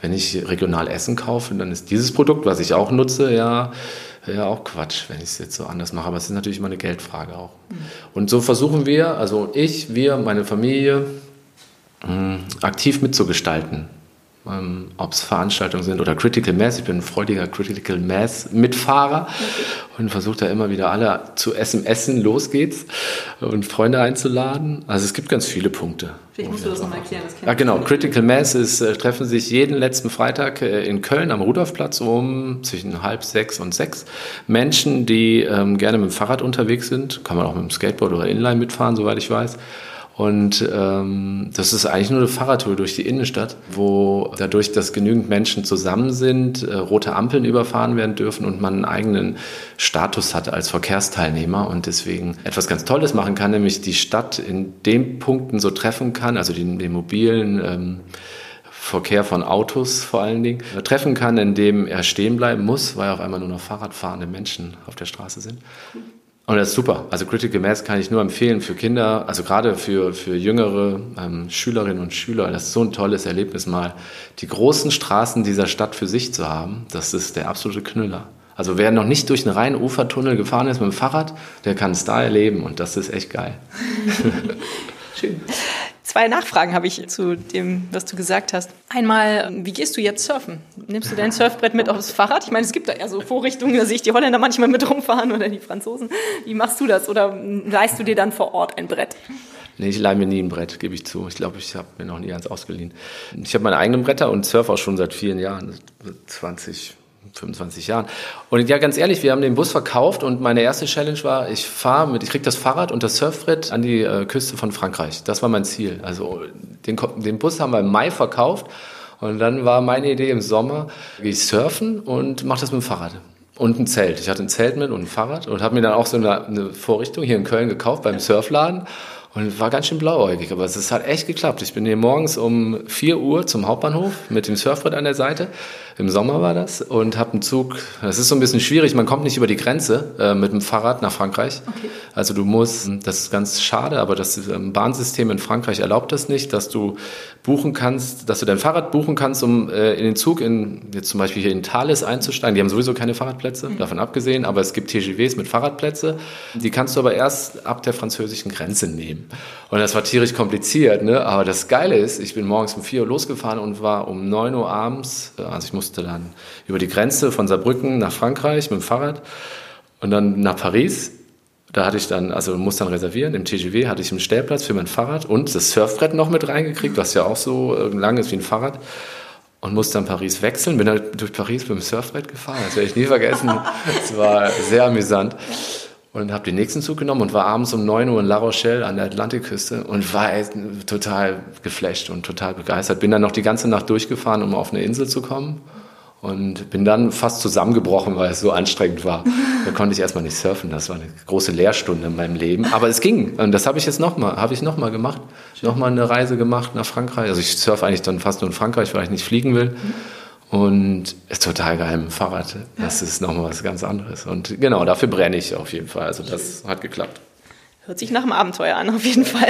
wenn ich regional Essen kaufe, dann ist dieses Produkt, was ich auch nutze, ja, ja auch Quatsch, wenn ich es jetzt so anders mache. Aber es ist natürlich immer eine Geldfrage auch. Mhm. Und so versuchen wir, also ich, wir, meine Familie, aktiv mitzugestalten. Ähm, ob es Veranstaltungen sind oder Critical Mass. Ich bin ein freudiger Critical Mass Mitfahrer und versuche da immer wieder alle zu SMSen, los geht's und Freunde einzuladen. Also es gibt ganz viele Punkte. Vielleicht musst du das nochmal erklären. Ja, genau. Critical Mass ist, äh, treffen sich jeden letzten Freitag äh, in Köln am Rudolfplatz um zwischen halb sechs und sechs. Menschen, die ähm, gerne mit dem Fahrrad unterwegs sind, kann man auch mit dem Skateboard oder Inline mitfahren, soweit ich weiß und ähm, das ist eigentlich nur eine Fahrradtour durch die Innenstadt, wo dadurch, dass genügend Menschen zusammen sind, äh, rote Ampeln überfahren werden dürfen und man einen eigenen Status hat als Verkehrsteilnehmer und deswegen etwas ganz Tolles machen kann, nämlich die Stadt in den Punkten so treffen kann, also den, den mobilen ähm, Verkehr von Autos vor allen Dingen, äh, treffen kann, indem er stehen bleiben muss, weil auf einmal nur noch Fahrradfahrende Menschen auf der Straße sind. Und das ist super. Also Critical Mass kann ich nur empfehlen für Kinder, also gerade für, für jüngere ähm, Schülerinnen und Schüler. Das ist so ein tolles Erlebnis, mal die großen Straßen dieser Stadt für sich zu haben. Das ist der absolute Knüller. Also wer noch nicht durch einen reinen Ufertunnel gefahren ist mit dem Fahrrad, der kann es da erleben und das ist echt geil. Zwei Nachfragen habe ich zu dem, was du gesagt hast. Einmal, wie gehst du jetzt surfen? Nimmst du dein Surfbrett mit aufs Fahrrad? Ich meine, es gibt da ja so Vorrichtungen, da sehe ich die Holländer manchmal mit rumfahren oder die Franzosen. Wie machst du das? Oder leihst du dir dann vor Ort ein Brett? Nee, ich leihe mir nie ein Brett, gebe ich zu. Ich glaube, ich habe mir noch nie eins ausgeliehen. Ich habe meine eigenen Bretter und surfe auch schon seit vielen Jahren, 20, 25 Jahren. Und ja, ganz ehrlich, wir haben den Bus verkauft und meine erste Challenge war, ich fahre mit, ich krieg das Fahrrad und das Surfbrett an die äh, Küste von Frankreich. Das war mein Ziel. Also den, den Bus haben wir im Mai verkauft und dann war meine Idee im Sommer, gehe ich surfen und mache das mit dem Fahrrad. Und ein Zelt. Ich hatte ein Zelt mit und ein Fahrrad und habe mir dann auch so eine, eine Vorrichtung hier in Köln gekauft beim Surfladen und war ganz schön blauäugig, aber es hat echt geklappt. Ich bin hier morgens um 4 Uhr zum Hauptbahnhof mit dem Surfbrett an der Seite im Sommer war das und habe einen Zug. Das ist so ein bisschen schwierig. Man kommt nicht über die Grenze äh, mit dem Fahrrad nach Frankreich. Okay. Also du musst, das ist ganz schade, aber das ähm, Bahnsystem in Frankreich erlaubt das nicht, dass du buchen kannst, dass du dein Fahrrad buchen kannst, um äh, in den Zug in jetzt zum Beispiel hier in Thales einzusteigen. Die haben sowieso keine Fahrradplätze, mhm. davon abgesehen, aber es gibt TGVs mit Fahrradplätze. Die kannst du aber erst ab der französischen Grenze nehmen. Und das war tierisch kompliziert, ne? Aber das Geile ist, ich bin morgens um 4 Uhr losgefahren und war um 9 Uhr abends, äh, also ich muss musste dann über die Grenze von Saarbrücken nach Frankreich mit dem Fahrrad und dann nach Paris. Da hatte ich dann, also muss dann reservieren, im TGV hatte ich einen Stellplatz für mein Fahrrad und das Surfbrett noch mit reingekriegt, was ja auch so äh, lang ist wie ein Fahrrad und musste dann Paris wechseln. Bin dann durch Paris mit dem Surfbrett gefahren. Das werde ich nie vergessen. Es war sehr amüsant. Und habe den nächsten Zug genommen und war abends um 9 Uhr in La Rochelle an der Atlantikküste und war total geflasht und total begeistert. Bin dann noch die ganze Nacht durchgefahren, um auf eine Insel zu kommen und bin dann fast zusammengebrochen, weil es so anstrengend war. Da konnte ich erstmal nicht surfen. Das war eine große Lehrstunde in meinem Leben. Aber es ging. Und das habe ich jetzt nochmal, habe ich nochmal gemacht. Nochmal eine Reise gemacht nach Frankreich. Also ich surfe eigentlich dann fast nur in Frankreich, weil ich nicht fliegen will. Und ist total geil mit dem Fahrrad. Das ist nochmal was ganz anderes. Und genau, dafür brenne ich auf jeden Fall. Also das hat geklappt. Hört sich nach einem Abenteuer an, auf jeden Fall.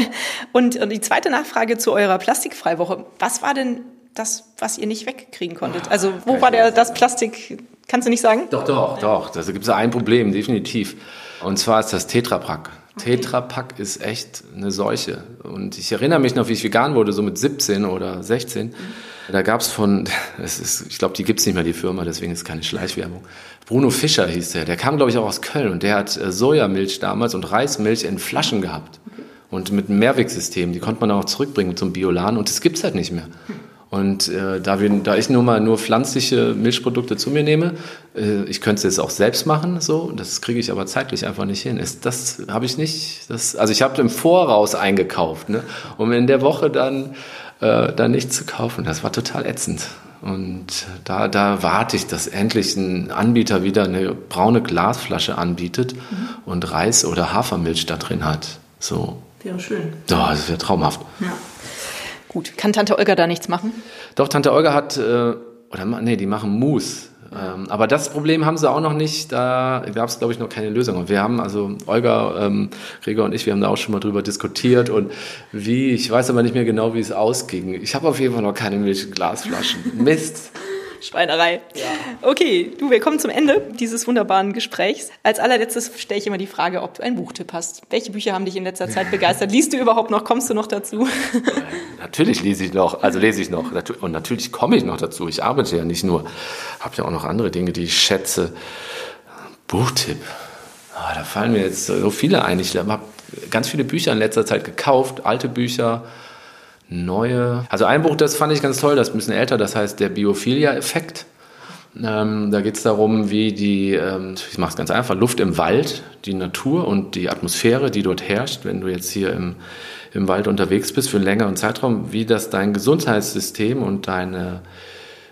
Und, und die zweite Nachfrage zu eurer Plastikfreiwoche. Was war denn das, was ihr nicht wegkriegen konntet? Also wo war der, das Plastik, kannst du nicht sagen? Doch, doch, doch. Da gibt es ein Problem, definitiv. Und zwar ist das Tetrapack. Okay. Tetrapack ist echt eine Seuche. Und ich erinnere mich noch, wie ich vegan wurde, so mit 17 oder 16. Mhm. Da gab es von, es ist, ich glaube, die gibt es nicht mehr, die Firma, deswegen ist es keine Schleichwerbung. Bruno Fischer hieß der. Der kam, glaube ich, auch aus Köln und der hat äh, Sojamilch damals und Reismilch in Flaschen gehabt. Und mit einem Mehrwegsystem. Die konnte man auch zurückbringen einem Bioladen und das gibt es halt nicht mehr. Und äh, da, wir, da ich nur mal nur pflanzliche Milchprodukte zu mir nehme, äh, ich könnte es jetzt auch selbst machen, so, das kriege ich aber zeitlich einfach nicht hin. Ist, das habe ich nicht. Das, also ich habe im Voraus eingekauft, ne, um in der Woche dann äh, dann nichts zu kaufen. Das war total ätzend. Und da, da warte ich, dass endlich ein Anbieter wieder eine braune Glasflasche anbietet mhm. und Reis oder Hafermilch da drin hat. So. Wäre schön. Ja, das wäre traumhaft. Ja. Gut, kann Tante Olga da nichts machen? Doch, Tante Olga hat, äh, oder nee, die machen Mousse. Ähm, aber das Problem haben sie auch noch nicht. Da gab es, glaube ich, noch keine Lösung. Und wir haben, also Olga, ähm, Gregor und ich, wir haben da auch schon mal drüber diskutiert. Und wie, ich weiß aber nicht mehr genau, wie es ausging. Ich habe auf jeden Fall noch keine Milch Glasflaschen. Mist. Schweinerei. Ja. Okay, du, wir kommen zum Ende dieses wunderbaren Gesprächs. Als allerletztes stelle ich immer die Frage, ob du einen Buchtipp hast. Welche Bücher haben dich in letzter Zeit begeistert? Liest du überhaupt noch? Kommst du noch dazu? natürlich lese ich noch, also lese ich noch. Und natürlich komme ich noch dazu. Ich arbeite ja nicht nur, habe ja auch noch andere Dinge, die ich schätze. Buchtipp. Oh, da fallen mir jetzt so viele ein. Ich habe ganz viele Bücher in letzter Zeit gekauft, alte Bücher neue. Also ein Buch, das fand ich ganz toll, das ist ein bisschen älter, das heißt der Biophilia-Effekt. Ähm, da geht es darum, wie die, ähm, ich mache es ganz einfach, Luft im Wald, die Natur und die Atmosphäre, die dort herrscht, wenn du jetzt hier im, im Wald unterwegs bist für einen längeren Zeitraum, wie das dein Gesundheitssystem und deine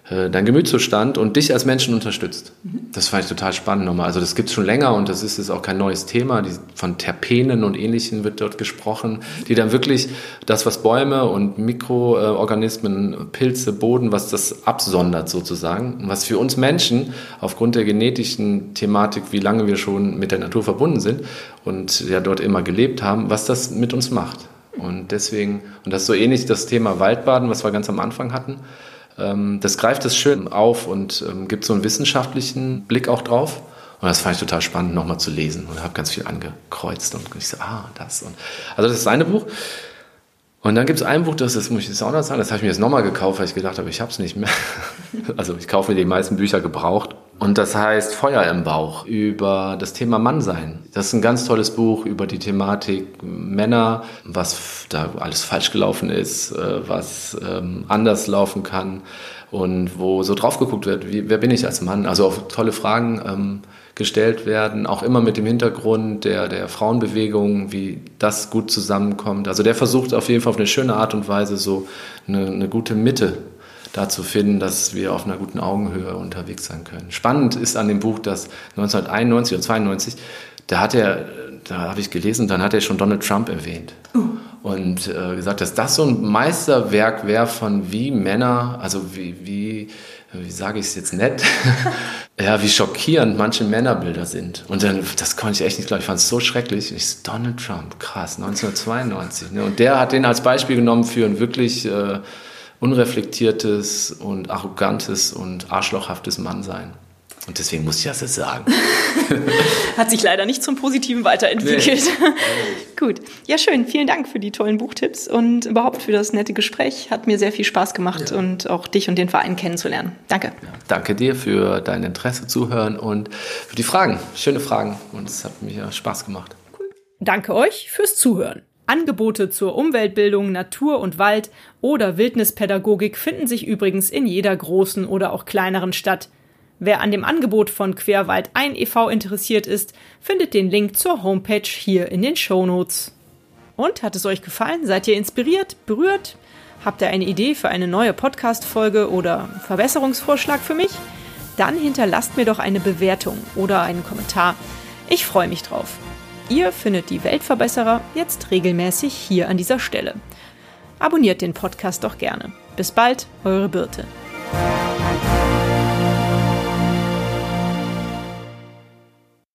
äh, dein Gemütszustand und dich als Menschen unterstützt. Das fand ich total spannend nochmal. Also das gibt es schon länger und das ist jetzt auch kein neues Thema. Die, von Terpenen und Ähnlichen wird dort gesprochen, die dann wirklich das, was Bäume und Mikroorganismen, Pilze, Boden, was das absondert sozusagen, was für uns Menschen aufgrund der genetischen Thematik, wie lange wir schon mit der Natur verbunden sind und ja dort immer gelebt haben, was das mit uns macht. Und deswegen, und das ist so ähnlich das Thema Waldbaden, was wir ganz am Anfang hatten, das greift es schön auf und ähm, gibt so einen wissenschaftlichen Blick auch drauf. Und das fand ich total spannend, nochmal zu lesen und habe ganz viel angekreuzt und ich so, ah, das. Und, also das ist eine Buch. Und dann gibt es ein Buch, das, das muss ich jetzt auch noch sagen, das habe ich mir jetzt nochmal gekauft, weil ich gedacht habe, ich habe es nicht mehr. also ich kaufe mir die meisten Bücher gebraucht. Und das heißt Feuer im Bauch über das Thema Mannsein. Das ist ein ganz tolles Buch über die Thematik Männer, was da alles falsch gelaufen ist, äh, was ähm, anders laufen kann und wo so drauf geguckt wird, wie, wer bin ich als Mann? Also auch tolle Fragen ähm, gestellt werden, auch immer mit dem Hintergrund der, der Frauenbewegung, wie das gut zusammenkommt. Also der versucht auf jeden Fall auf eine schöne Art und Weise so eine, eine gute Mitte da zu finden, dass wir auf einer guten Augenhöhe unterwegs sein können. Spannend ist an dem Buch, dass 1991 oder 92, da hat er, da habe ich gelesen, dann hat er schon Donald Trump erwähnt. Uh. Und äh, gesagt, dass das so ein Meisterwerk wäre von wie Männer, also wie, wie wie sage ich es jetzt nett, ja, wie schockierend manche Männerbilder sind. Und dann, das konnte ich echt nicht glauben, ich fand es so schrecklich. Ich so, Donald Trump, krass, 1992. Ne? Und der hat den als Beispiel genommen für ein wirklich äh, unreflektiertes und arrogantes und arschlochhaftes Mannsein. Und deswegen muss ich das jetzt sagen. Hat sich leider nicht zum Positiven weiterentwickelt. Nee. Gut. Ja, schön. Vielen Dank für die tollen Buchtipps und überhaupt für das nette Gespräch. Hat mir sehr viel Spaß gemacht ja. und auch dich und den Verein kennenzulernen. Danke. Ja, danke dir für dein Interesse zuhören und für die Fragen. Schöne Fragen. Und es hat mir Spaß gemacht. Cool. Danke euch fürs Zuhören. Angebote zur Umweltbildung, Natur und Wald oder Wildnispädagogik finden sich übrigens in jeder großen oder auch kleineren Stadt. Wer an dem Angebot von Querwald ein e.V. interessiert ist, findet den Link zur Homepage hier in den Show Notes. Und hat es euch gefallen? Seid ihr inspiriert, berührt? Habt ihr eine Idee für eine neue Podcast-Folge oder Verbesserungsvorschlag für mich? Dann hinterlasst mir doch eine Bewertung oder einen Kommentar. Ich freue mich drauf. Ihr findet die Weltverbesserer jetzt regelmäßig hier an dieser Stelle. Abonniert den Podcast doch gerne. Bis bald, eure Birte.